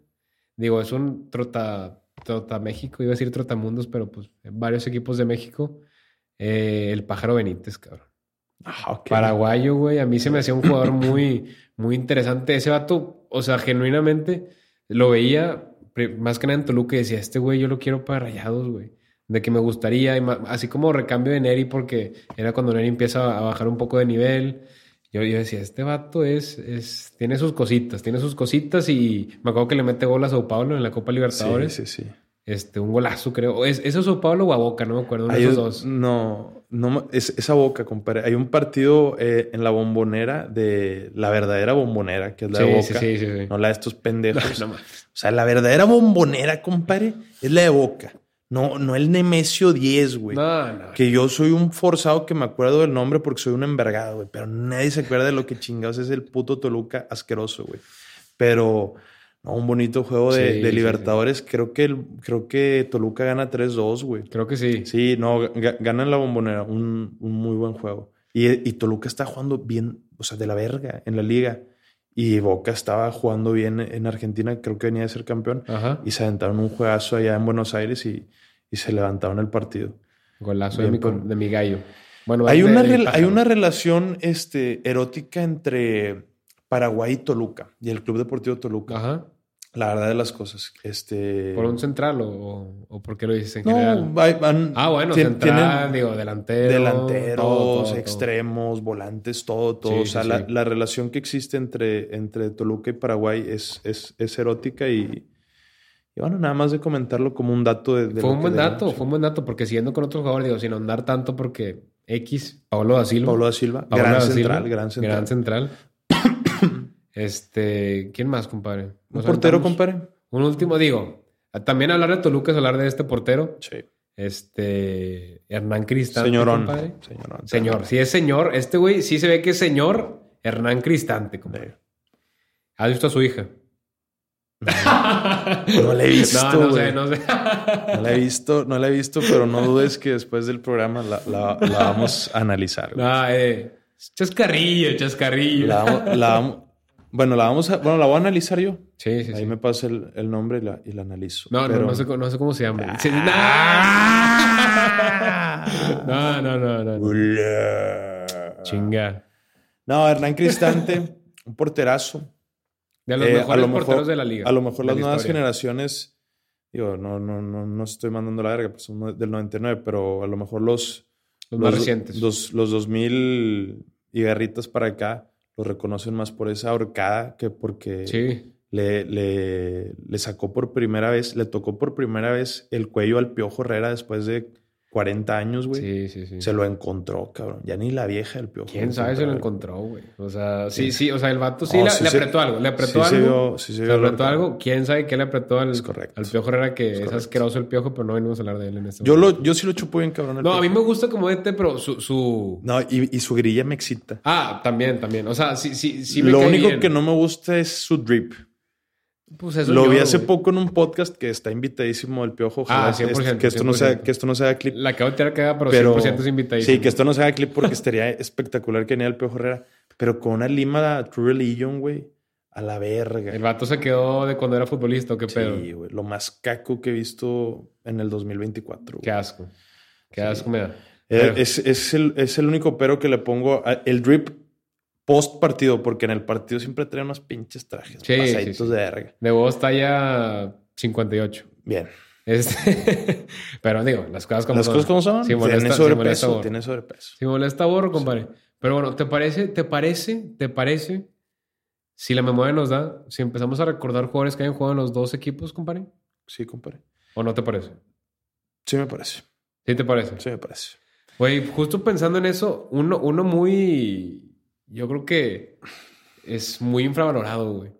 Digo, es un trota, trota México, iba a decir trotamundos, pero pues varios equipos de México. Eh, el pájaro Benítez, cabrón. Ah. Paraguayo, güey. A mí se me hacía un jugador muy, muy interesante. Ese vato, o sea, genuinamente lo veía más que nada en Toluca y decía, este güey yo lo quiero para rayados, güey. De que me gustaría, y así como recambio de Neri, porque era cuando Neri empieza a bajar un poco de nivel. Yo, yo decía, este vato es, es, tiene sus cositas, tiene sus cositas y me acuerdo que le mete gol a Sao Paulo en la Copa Libertadores. Sí, sí, sí. Este, un golazo, creo. ¿Es, ¿Eso es Sao Paulo o a Boca? No me acuerdo. Uno de esos dos. No, no, es, esa boca, compadre. Hay un partido eh, en la bombonera de la verdadera bombonera, que es la de boca. sí, sí, sí, sí. No la de estos pendejos. No, no, O sea, la verdadera bombonera, compadre, es la de boca. No, no el Nemesio 10, güey. no, no. Que yo soy un forzado que me acuerdo del nombre porque soy un envergado, güey. Pero nadie se acuerda de lo que chingados es el puto Toluca asqueroso, güey. Pero no, un bonito juego de, Sí, de sí, Libertadores. Creo, que el- creo que Toluca gana 3-2, güey. Creo que sí. Sí, no, ga- gana en la bombonera. Un, un muy buen juego. Y, y Toluca está jugando bien, o sea, de la verga en la liga. Y Boca estaba jugando bien en Argentina. Creo que venía de ser campeón. Ajá. Y se aventaron un juegazo allá en Buenos Aires y, y se levantaron el partido. Golazo de mi, de mi gallo. Bueno, Hay de- una, hay una relación este, erótica entre Paraguay y Toluca y el Club Deportivo Toluca. Ajá. La verdad de las cosas. Este... ¿Por un central o, o, por qué lo dices en no, general? hay- van- Ah, bueno, central, digo, delantero. delanteros, todo, todo, todo. extremos, volantes, todo, todo. Sí, o sea, sí, la, sí. la relación que existe entre, entre Toluca y Paraguay es, es, es erótica y, y bueno, nada más de comentarlo como un dato de... de Fue un buen dato, fue un buen dato, porque siguiendo con otros jugadores, digo, sin ahondar tanto, porque X, Pablo da Silva. Pablo da Silva, Pablo gran da Silva, central, gran central. Gran central. este, ¿quién más, compadre? Un portero, compadre. Un último, digo, también hablar de Toluca es hablar de este portero, Sí. este, Hernán Cristante, Señorón. compadre. Señorón. Señor, si es señor, este güey sí se ve que es señor Hernán Cristante, compadre. ¿Has visto a su hija? No la he visto, No, no sé, no sé. No la he visto, no la he visto, pero no dudes que después del programa la, la- la vamos a analizar. güey. No, eh, chascarrillo, chascarrillo. La, la vamos- bueno, la vamos a, bueno, la voy a analizar yo. Sí, sí, Ahí sí. me pasa el, el nombre y la, y la analizo. No, Pero- no, no sé, cómo- no sé cómo se llama. Sí, No, no, no, no. Chinga. No, Hernán Cristante, un porterazo. De los Eh, mejores porteros de la liga. A lo mejor las la nuevas historia. generaciones, digo, no, no, no, no estoy mandando la verga, pues son del 99, pero a lo mejor los, Los más recientes. Los, los 2000 y garritas para acá los reconocen más por esa horcada que porque Sí. le, le, le sacó por primera vez, le tocó por primera vez el cuello al Piojo Herrera después de 40 años, güey. Sí, sí, sí. Se lo encontró, cabrón. Ya ni la vieja del Piojo. ¿Quién sabe si lo encontró? güey? O sea, sí, sí, o sea, el vato sí, le, sí le se- apretó algo, le apretó sí se algo. vio- sí se le apretó algo. ¿Quién sabe qué le apretó al, Es correcto. al Piojo Herrera? Que es, correcto. asqueroso el Piojo, pero no venimos a hablar de él en este Yo, momento. lo, yo sí lo chupo bien, cabrón. No, a mí me gusta como este, pero su... su... No, y, y su grilla me excita. Ah, también, también. O sea, sí, sí, sí me lo único bien. que no me gusta es su drip. Pues es Lo vi hace güey. poco en un podcast que está invitadísimo el Piojo. Ojalá Ah, este- 100%, que, esto no sea, 100%. que esto no sea clip. La acabo de tirar cagada, pero, pero 100% es invitadísimo. Sí, que esto no sea clip porque estaría espectacular que viniera el Piojo Herrera. Pero con una lima True Religion, güey. A la verga. El vato se quedó de cuando era futbolista, ¿o qué pedo? Sí, güey. Lo más caco que he visto en el 2024. güey. Qué asco. Qué asco me da. Eh, Es, es el, es el único pero que le pongo. a- el drip post partido, porque en el partido siempre trae unos pinches trajes. Sí, pasaditos sí, sí. de verga. De vos talla 58. Bien. Este, pero digo, las cosas como Las son. cosas como son. Sí molesta, tiene sobrepeso. borro. tiene sobrepeso. Si molesta borro, compadre. Pero bueno, ¿te parece, te parece, te parece, si la memoria nos da, si empezamos a recordar jugadores que hayan jugado en los dos equipos, compadre? Sí, compadre. ¿O no te parece? Sí, me parece. ¿Sí te parece? Sí, me parece. Güey, justo pensando en eso, uno, uno muy, yo creo que es muy infravalorado, güey.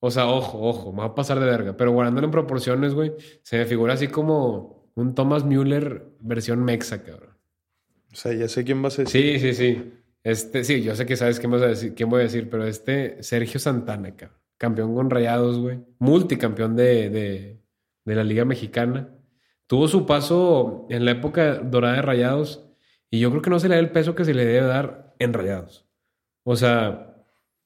O sea, ojo, ojo, me va a pasar de verga. Pero guardándolo en proporciones, güey, se me figura así como un Thomas Müller versión mexa, cabrón. O sea, ya sé quién vas a decir. Sí, sí, sí. Este, sí, yo sé que sabes quién, vas a decir, quién voy a decir, pero este Sergio Santana, cabrón. Campeón con Rayados, güey. Multicampeón de, de, de la Liga Mexicana. Tuvo su paso en la época dorada de Rayados y yo creo que no se le da el peso que se le debe dar en Rayados. O sea,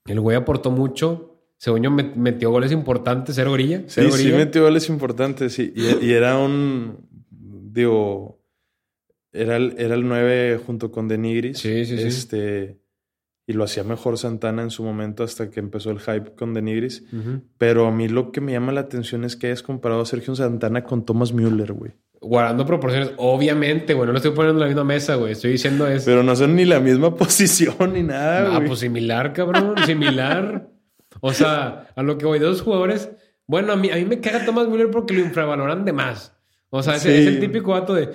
el güey aportó mucho. Según yo, metió goles importantes, cero grilla. sí, sí, metió goles importantes, sí. Y, era un, digo, era el, era el 9 junto con Denigris. Sí, sí, sí. Este, y lo hacía mejor Santana en su momento hasta que empezó el hype con Denigris. Pero a mí lo que me llama la atención es que hayas comparado a Sergio Santana con Thomas Müller, güey. Guardando proporciones, obviamente, güey. No lo estoy poniendo en la misma mesa, güey. Estoy diciendo eso. Pero no son ni la misma posición ni nada, Ah, pues similar, cabrón. similar. O sea, a lo que voy, dos jugadores. Bueno, a mí, a mí me caga Thomas Müller porque lo infravaloran de más. O sea, es el típico vato de.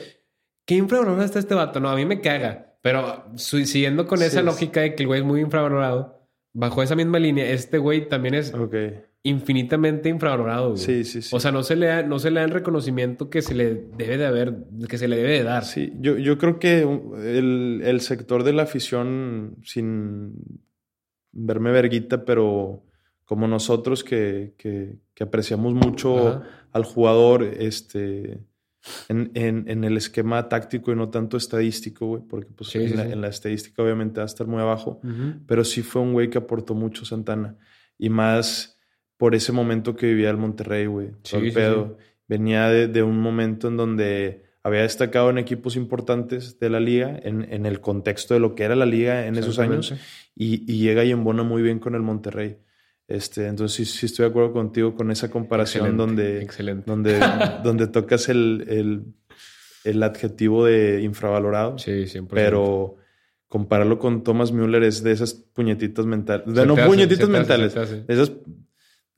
¿Qué infravalorado está este vato? No, a mí me caga. Pero siguiendo con esa lógica de que el güey es muy infravalorado, bajo esa misma línea, este güey también es infinitamente infravalorado. Sí, sí, sí. O sea, no se, le da, no se le da el reconocimiento que se le debe de haber, que se le debe de dar. Sí, yo, yo creo que el, el sector de la afición, sin verme verguita, pero como nosotros que, que, apreciamos mucho al jugador, este en, en, el esquema táctico y no tanto estadístico, güey, porque pues en, la, estadística obviamente va a estar muy abajo, pero sí fue un güey que aportó mucho Santana y más por ese momento que vivía el Monterrey, güey, el pedo. Venía de, de, un momento en donde había destacado en equipos importantes de la liga, en, en el contexto de lo que era la liga en esos años, y, y llega y embona muy bien con el Monterrey. Este, entonces sí, estoy de acuerdo contigo con esa comparación donde, donde, donde tocas el, el, el, adjetivo de infravalorado. Sí, siempre. Pero compararlo con Thomas Müller es de esas puñetitas mentales. No puñetitas mentales. esas,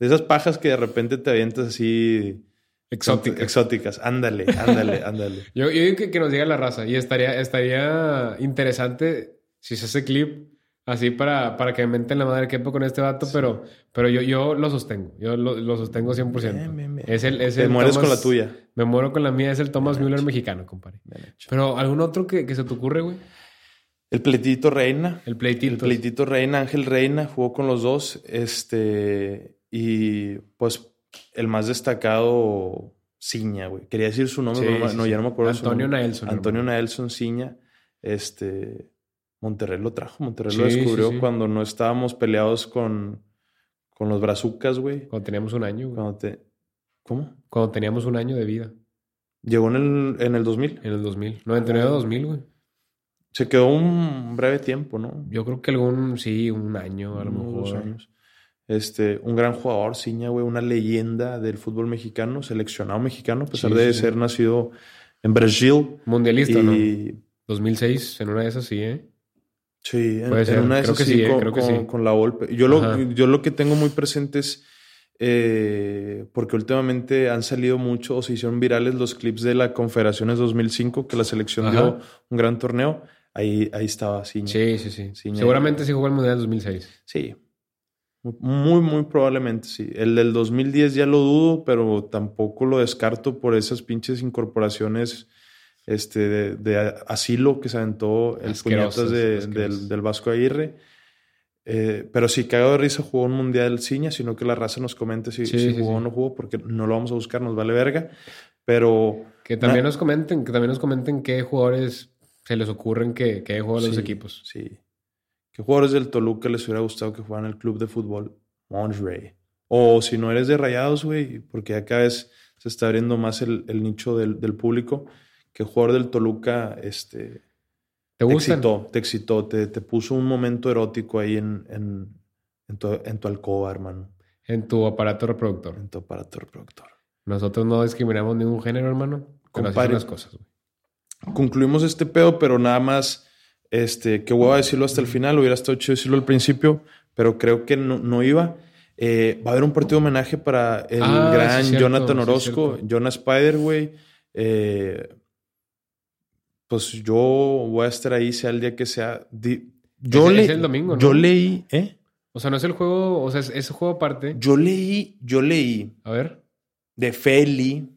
de esas pajas que de repente te avientas así. Exóticas. Exóticas. Ándale, ándale, ándale. yo, yo digo que, que, nos diga la raza. Y estaría, estaría interesante si se hace clip Así para, para que me menten la madre que con este vato, pero, pero yo, yo lo sostengo. Yo lo, lo sostengo 100%. Es el, es Te mueres con la tuya. Me muero con la mía. Es el Thomas Müller mexicano, compadre. Pero ¿algún otro que, que, se te ocurre, güey? El pleitito Reina. El pleitito. El pleitito Reina, Ángel Reina, jugó con los dos. Este, y pues el más destacado, Ciña, güey. Quería decir su nombre, no, ya no me acuerdo. Antonio Naelson. Antonio Naelson Ciña. Este, Monterrey lo trajo, Monterrey lo descubrió cuando no estábamos peleados con, con los brazucas, güey. Cuando teníamos un año, güey. te... ¿Cómo? Cuando teníamos un año de vida. Llegó en el, en el 2000. En el 2000. 99 a 2000, güey. Se quedó un breve tiempo, ¿no? Yo creo que algún, sí, un año, a lo mejor. Dos años. Este, un gran jugador, Ciña, güey, una leyenda del fútbol mexicano, seleccionado mexicano, a pesar de ser nacido en Brasil. Mundialista, y... ¿no? 2006, en una de esas sí, ¿eh? Sí, en, una de esas que sí, con, la Volpe. Yo lo, yo lo que tengo muy presente es eh, porque últimamente han salido mucho o se hicieron virales los clips de la Confederaciones 2005, que la selección dio un gran torneo. Ahí, ahí estaba Ciña. Sí, sí, sí. Seguramente sí jugó el Mundial 2006. Sí. Muy, muy probablemente sí. El del 2010 ya lo dudo, pero tampoco lo descarto por esas pinches incorporaciones este, de, asilo que se aventó el puñetas del, del, Vasco Aguirre. Eh, pero si cago de risa jugó un mundial Ciña, sino que la raza nos comente si, jugó o no jugó, porque no lo vamos a buscar, nos vale verga. Pero. Que también nos comenten, que también nos comenten qué jugadores se les ocurren que, que juegan los equipos. Sí. ¿Qué jugadores del Toluca les hubiera gustado que jugaran el club de fútbol Monterrey? O si no eres de rayados, güey, porque acá vez se está abriendo más el, el nicho del, del público que jugador del Toluca este, ¿Te, excitó, te excitó, te, te, puso un momento erótico ahí en, en, en, tu, en tu alcoba, hermano. En tu aparato reproductor. En tu aparato reproductor. Nosotros no discriminamos ningún género, hermano. Con las cosas. Concluimos este pedo, pero nada más, este, que voy a decirlo hasta el final. Hubiera estado chido decirlo al principio, pero creo que no, no iba. Eh, va a haber un partido de homenaje para el ah, gran Jonathan Orozco, Jonas Spider, güey. Eh, pues yo voy a estar ahí, sea el día que sea. Yo Es- le- es el domingo, ¿no? Yo leí, ¿eh? O sea, no es el juego, o sea, es, es juego aparte. Yo leí, yo leí A ver. de Feli.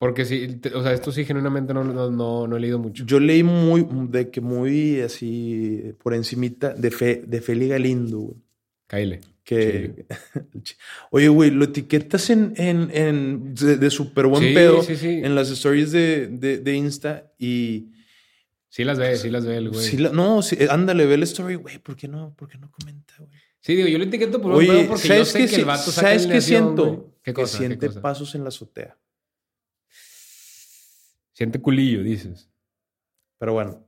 Porque sí, o sea, esto sí genuinamente no, no, no, no he leído mucho. Yo leí muy, de que muy así por encimita de, Fe, de Feli Galindo, güey. Caile. Que... Oye, güey, lo etiquetas en, en, en de, de súper buen Sí, pedo sí, sí. en las stories de, de, de Insta y... Sí las ve, sí las ve el güey. sí Sí, la- no, sí, ándale, ve la story, güey, ¿por qué no? ¿Por qué no comenta, güey? digo, yo lo etiqueto por un pedo porque yo ¿sabes sé qué, que el vato saca ¿sabes qué siento? güey. ¿Qué que cosa? ¿Qué siente cosa? pasos en la azotea. Siente culillo, dices. Pero bueno.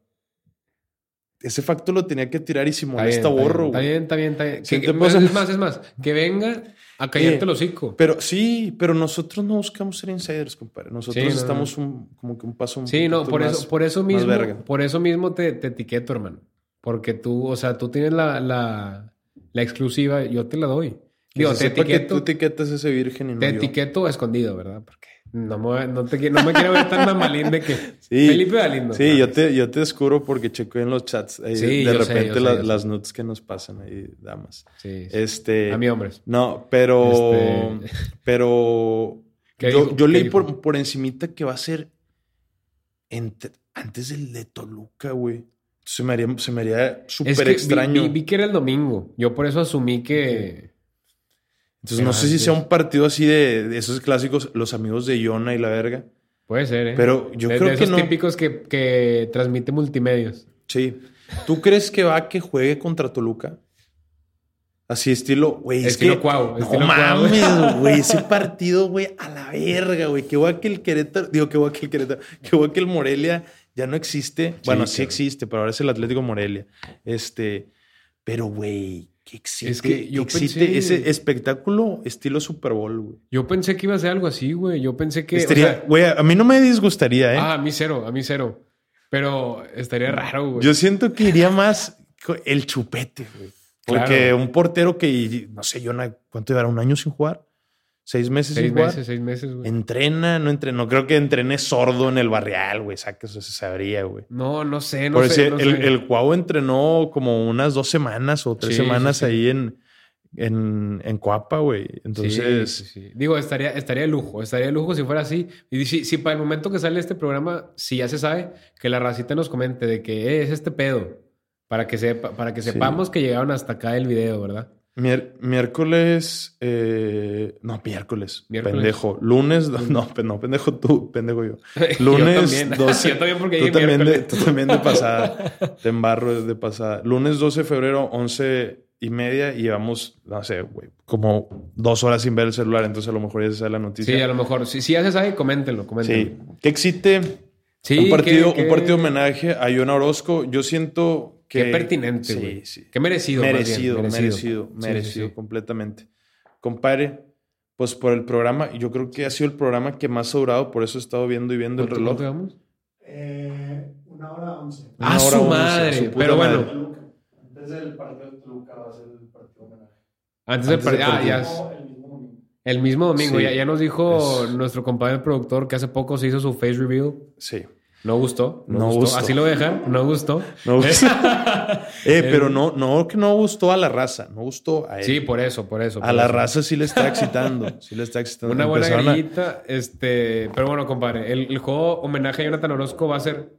Ese facto lo tenía que tirar y si molesta bien, está borro, bien, güey. Está bien, está bien, está bien. Que- es más, es más. Que venga a callarte Eh, el hocico. Pero sí, pero nosotros no buscamos ser insiders, compadre. Nosotros Sí, no, estamos un, como que un paso un Sí, no, por más- eso, por eso mismo, por eso mismo te, te etiqueto, hermano. Porque tú, o sea, tú tienes la, la, la exclusiva, yo te la doy. Digo, te sepa que etiqueto, tú etiquetas ese virgen y no te yo. etiqueto escondido, ¿verdad? Porque no me, no te, no me quiero ver tan mamalín de que Sí. Felipe Galindo. Sí, No, yo te, yo te descubro porque checo en los chats. ahí Sí, de repente yo sé, la- yo sé. las nudes que nos pasan ahí, damas. Sí, sí. Este. A mí, hombres. No, pero. Este- Pero. ¿Qué yo dijo? yo ¿Qué leí por, por encimita que va a ser entre- antes del de Toluca, güey. Se me haría, se me haría Es súper vi- extraño. Vi, vi que era el domingo. Yo por eso asumí que. Entonces, no sé si sea un partido así de, de esos clásicos, los amigos de Iona y la verga. Puede ser, ¿eh? Pero yo De- creo de que esos no. típicos que, que transmite multimedios. Sí. ¿Tú crees que va a que juegue contra Toluca? Así estilo, güey. es Estilo que- Cuau, No estilo Cuau. mames, güey. Ese partido, güey, a la verga, güey. Que va que el Querétaro, digo que va que el Querétaro, que va que el Morelia ya no existe. bueno, sí existe, pero ahora es el Atlético Morelia. Este, pero, güey, que existe, Es que yo que existe pensé- ese espectáculo estilo Super Bowl, güey. Yo pensé que iba a ser algo así, güey. Yo pensé que. o Estaría- sea, Güey, a mí no me disgustaría, ¿eh? ah, a mí cero, a mí cero. Pero estaría raro, güey. Yo siento que iría más el chupete, güey. Porque Claro. un portero que, no sé, yo, na- ¿cuánto llevará? ¿Un año sin jugar? ¿Seis meses seis meses, seis meses, güey. Entrena, no entrena. No creo que entrene sordo en el barrial, güey. Saca eso se sabría, güey. No, no sé, no Por sé. eso no el, sé. el Cuau entrenó como unas dos semanas o tres Sí, sí, semanas sí. ahí en, en, en Coapa, güey. Sí, Entonces, sí, sí. Digo, estaría, estaría de lujo, estaría de lujo si fuera así. Y si, si para el momento que sale este programa, si ya se sabe, que la racita nos comente de que "Eh, es este pedo. Para que, sepa, para que Sí. sepamos que llegaron hasta acá el video, ¿verdad? Mier- miércoles. eh, no, miércoles. Miércoles. Pendejo. Lunes. No, no, pendejo tú, pendejo yo. Yo Lunes también. 12. Yo también porque tú, también de, tú también de pasada. Te embarro de pasada. Lunes 12 de febrero, 11 y media. Y llevamos, no sé, güey, como dos horas sin ver el celular. Entonces a lo mejor ya se sabe la noticia. Sí, a lo mejor. Si, si ya se sabe, coméntenlo, coméntenlo. Sí. Que existe Sí, un partido, un partido homenaje a Iona Orozco. Yo siento que. Qué pertinente, Sí, güey. sí. Qué merecido. más bien, Merecido, merecido, Sí, merecido, sí, sí. completamente. Compadre, pues por el programa, yo creo que ha sido el programa que más ha durado, por eso he estado viendo y viendo el ¿Cuánto- reloj. cuánto llevamos? Eh, una hora once. Una Ah, hora su once, madre. su Pero bueno. Antes del partido de Toluca va a ser el partido homenaje. antes del Antes del partido. Ah, ya. el mismo domingo. El mismo domingo. Sí. Ya, ya nos dijo Es- nuestro compadre productor que hace poco se hizo su face reveal. Sí. No gustó. No, No gustó. gustó. Así lo dejar. No gustó. No gustó. eh, pero no, no que no gustó a la raza, no gustó a él. Sí, por eso, por eso. a la raza sí le está excitando. Sí le está excitando. Una buena a- grillita. Este, pero bueno, compadre, el, el juego homenaje a Jonathan Orozco va a ser.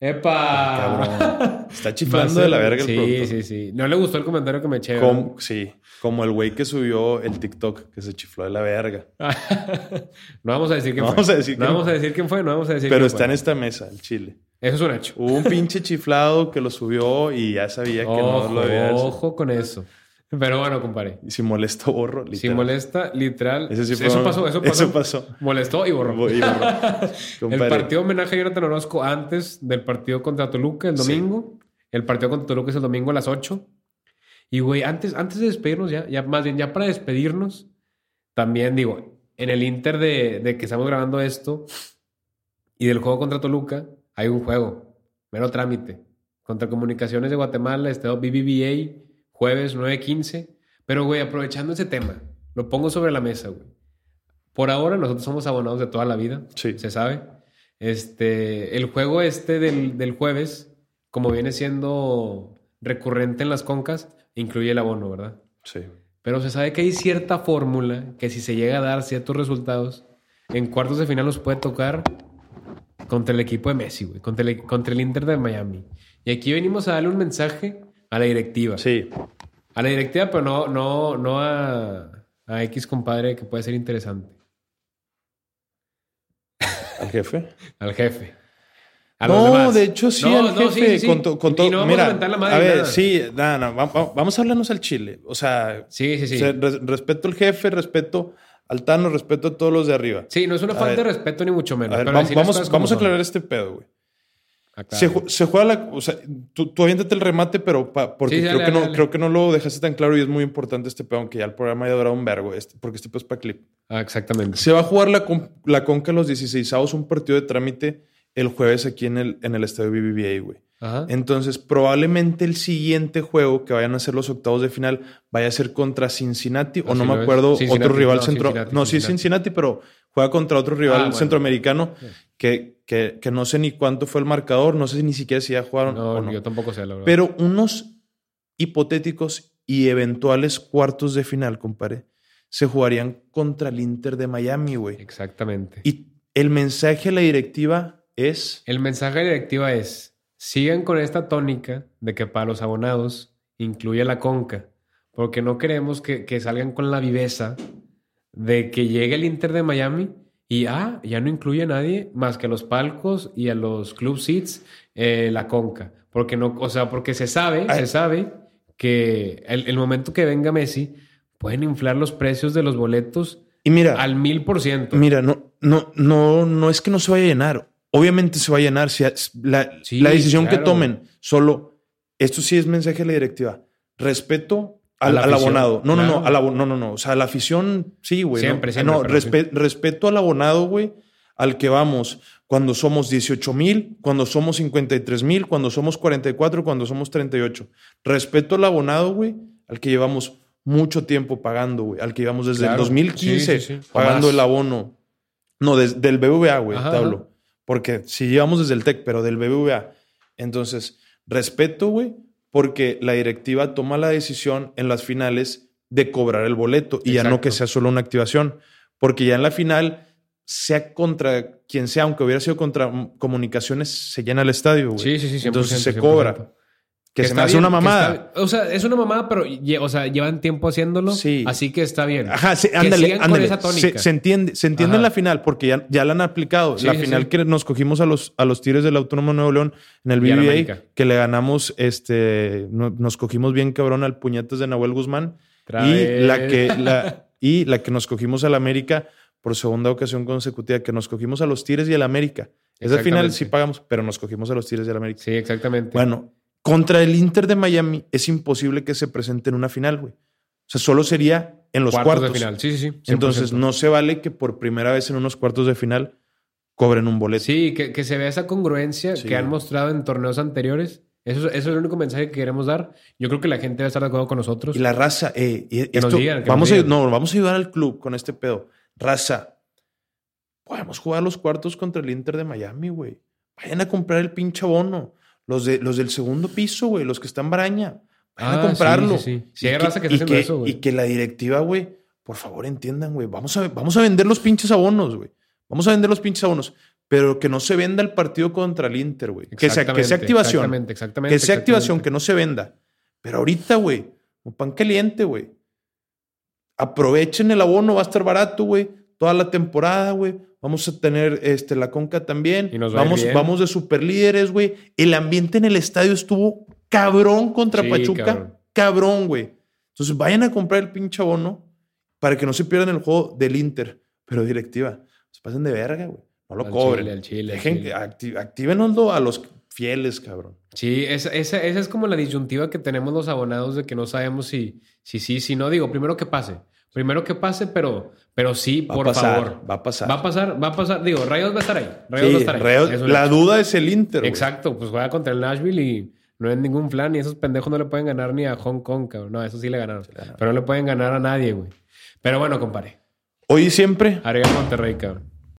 ¡Epa! Cabrón. Está chiflando de la verga el Sí, productor. sí, sí. No le gustó el comentario que me eché. sí, como el güey que subió el TikTok, que se chifló de la verga. no vamos a decir quién No fue. vamos a decir no quién vamos a decir quién fue, no vamos a decir Pero quién está fue. en esta mesa, el chile. Eso es un hecho. Hubo un pinche chiflado que lo subió y ya sabía que Ojo, no lo debía hacer. ojo con eso. Pero bueno, compadre. Y si molesta, borro. Si literal. molesta, literal. Sí eso pasó, eso pasó. Eso pasó. Molestó y borró. Y borró. El partido homenaje a Jonathan Orozco antes del partido contra Toluca el Sí. domingo. El partido contra Toluca es el domingo a las 8. Y güey, antes, antes de despedirnos ya, ya, más bien ya para despedirnos, también digo, en el Inter de, de que estamos grabando esto y del juego contra Toluca, hay un juego, mero trámite, contra Comunicaciones de Guatemala, Estado BBVA, jueves 9.15. Pero güey, aprovechando ese tema, lo pongo sobre la mesa, güey. Por ahora nosotros somos abonados de toda la vida, Sí. se sabe. Este, el juego este del, del jueves, como viene siendo recurrente en las concas, incluye el abono, ¿verdad? Sí. Pero se sabe que hay cierta fórmula que si se llega a dar ciertos resultados, en cuartos de final nos puede tocar contra el equipo de Messi, güey, contra el, contra el Inter de Miami. Y aquí venimos a darle un mensaje a la directiva. Sí. A la directiva, pero no, no, no a, a X compadre que puede ser interesante. ¿Al jefe? Al jefe. A los no, demás. de hecho sí, No, no, jefe. sí, sí. Con, to- con Y todo. no vamos a Mira, mentar la madre a ver, nada. sí, no, no, va- va- vamos a hablarnos al chile. O sea, Sí, sí, sí. o sea, re- respeto al jefe, respeto al Tano, respeto a todos los de arriba. Sí, no es una A falta ver. de respeto ni mucho menos. A ver, pero vamos, vamos, a son. aclarar este pedo, güey. Acá. Se, se juega la. O sea, tú, tú aviéntate el remate, pero pa- porque Sí, creo, dale, que no, dale, creo que no lo dejaste tan claro y es muy importante este pedo, aunque ya el programa haya durado un vergo, este, porque este pedo es para clip. Ah, exactamente. Se va a jugar la, con- la Conca los 16 un partido de trámite el jueves aquí en el, en el estadio BBVA, güey. Ajá. Entonces, probablemente el siguiente juego que vayan a ser los octavos de final vaya a ser contra Cincinnati o Así no me acuerdo, Cincinnati, otro rival no, centro. Cincinnati, no, sí, Cincinnati. Cincinnati, pero juega contra otro rival Ah, bueno. centroamericano que, que, que no sé ni cuánto fue el marcador, no sé ni siquiera si ya jugaron No, o no. yo tampoco sé, la verdad. Pero unos hipotéticos y eventuales cuartos de final, compadre, se jugarían contra el Inter de Miami, güey. Exactamente. Y el mensaje a la directiva es. El mensaje de la directiva es: sigan con esta tónica de que para los abonados incluye la conca, porque no queremos que, que salgan con la viveza de que llegue el Inter de Miami y ah, ya no incluye a nadie más que a los palcos y a los club seats eh, la conca. Porque no, o sea, porque se sabe, Ay. se sabe que el, el momento que venga Messi pueden inflar los precios de los boletos Y mira, al mil por ciento. mira, no, no, no, no es que no se vaya a llenar. Obviamente se va a llenar. Si la, Sí, la decisión que claro. tomen, solo esto sí es mensaje a la directiva. Respeto al, abonado. No, no, no, al no, no, no. O sea, la afición, sí, güey. Siempre, no, siempre, No, respeto al abonado, güey, al que vamos cuando somos 18 mil, cuando somos 53 mil, cuando somos 44, cuando somos 38. Respeto al abonado, güey, al que llevamos mucho tiempo pagando, güey, al que llevamos desde Claro. el 2015 Sí, sí, sí. O pagando el abono. No, des- del BBVA, güey, te hablo. Porque si llevamos desde el TEC, pero del BBVA. Entonces, respeto, güey, porque la directiva toma la decisión en las finales de cobrar el boleto y ya no que sea solo una activación. Porque ya en la final, sea contra quien sea, aunque hubiera sido contra comunicaciones, se llena el estadio, güey. Sí, sí, sí. 100%, Entonces se 100%. Cobra. Que, se me hace bien, una que mamada. está- o sea, es una mamada, pero o sea, llevan tiempo haciéndolo. Sí. Así que está bien. Ajá, sí, Que ándale, ándale. Se, se entiende, se entiende en la final porque ya, ya la han aplicado. Sí, la final que nos cogimos a los, a los Tigres del Autónomo de Nuevo León en el América. que le ganamos, este, no- nos cogimos bien cabrón al puñetes de Nahuel Guzmán. Y la, que, la, y la que nos cogimos al América por segunda ocasión consecutiva, que nos cogimos a los Tigres y al América. Esa final sí pagamos, pero nos cogimos a los Tigres y al América. Sí, exactamente. Bueno, contra el Inter de Miami es imposible que se presente en una final, güey. O sea, solo sería en los cuartos, cuartos. de final. Sí, sí, sí. 100%. Entonces, no se vale que por primera vez en unos cuartos de final cobren un boleto. Sí, que, que se vea esa congruencia Sí. que han mostrado en torneos anteriores. Eso, eso es el único mensaje que queremos dar. Yo creo que la gente debe estar de acuerdo con nosotros. Y la raza, eh, y Que nos digan, que vamos nos a, no, vamos a ayudar al club con este pedo. Raza, podemos jugar los cuartos contra el Inter de Miami, güey. Vayan a comprar el pinche abono. Los, de, los del segundo piso, güey, los que están baraña. Vayan Ah, a comprarlo. sí, sí, sí. Y hay raza que está haciendo que- eso, güey. Y que la directiva, güey, por favor entiendan, güey. Vamos a, vamos a vender los pinches abonos, güey. Vamos a vender los pinches abonos. Pero que no se venda el partido contra el Inter, güey. Que sea, que sea activación. Exactamente, exactamente. Que sea activación, que no se venda. Pero ahorita, güey, un pan caliente, güey. Aprovechen el abono, va a estar barato, güey. Toda la temporada, güey. Vamos a tener este, la conca también. Y nos va a ir vamos, bien. vamos de super líderes, güey. El ambiente en el estadio estuvo cabrón contra Sí, Pachuca. cabrón. Güey. Entonces vayan a comprar el pinche abono para que no se pierdan el juego del Inter. Pero directiva, se pasen de verga, güey. No lo Al cobren. chile, al chile, Dejen, chile. acti- actívenoslo a los fieles, cabrón. Sí, esa, esa, esa es como la disyuntiva que tenemos los abonados de que no sabemos si si sí, si no. Digo, primero que pase. Primero que pase, pero, pero sí, Va por pasar, favor. va a pasar. Va a pasar, va a pasar. Digo, Rayos va a estar ahí. Rayos Sí, va a estar ahí. Es la hecho. duda es el Inter. Exacto, pues juega contra el Nashville y no es ningún plan. Y esos pendejos no le pueden ganar ni a Hong Kong, cabrón. No, eso sí le ganaron. Pero no le pueden ganar a nadie, güey. Pero bueno, compadre. Hoy y siempre, Arriba Monterrey, cabrón.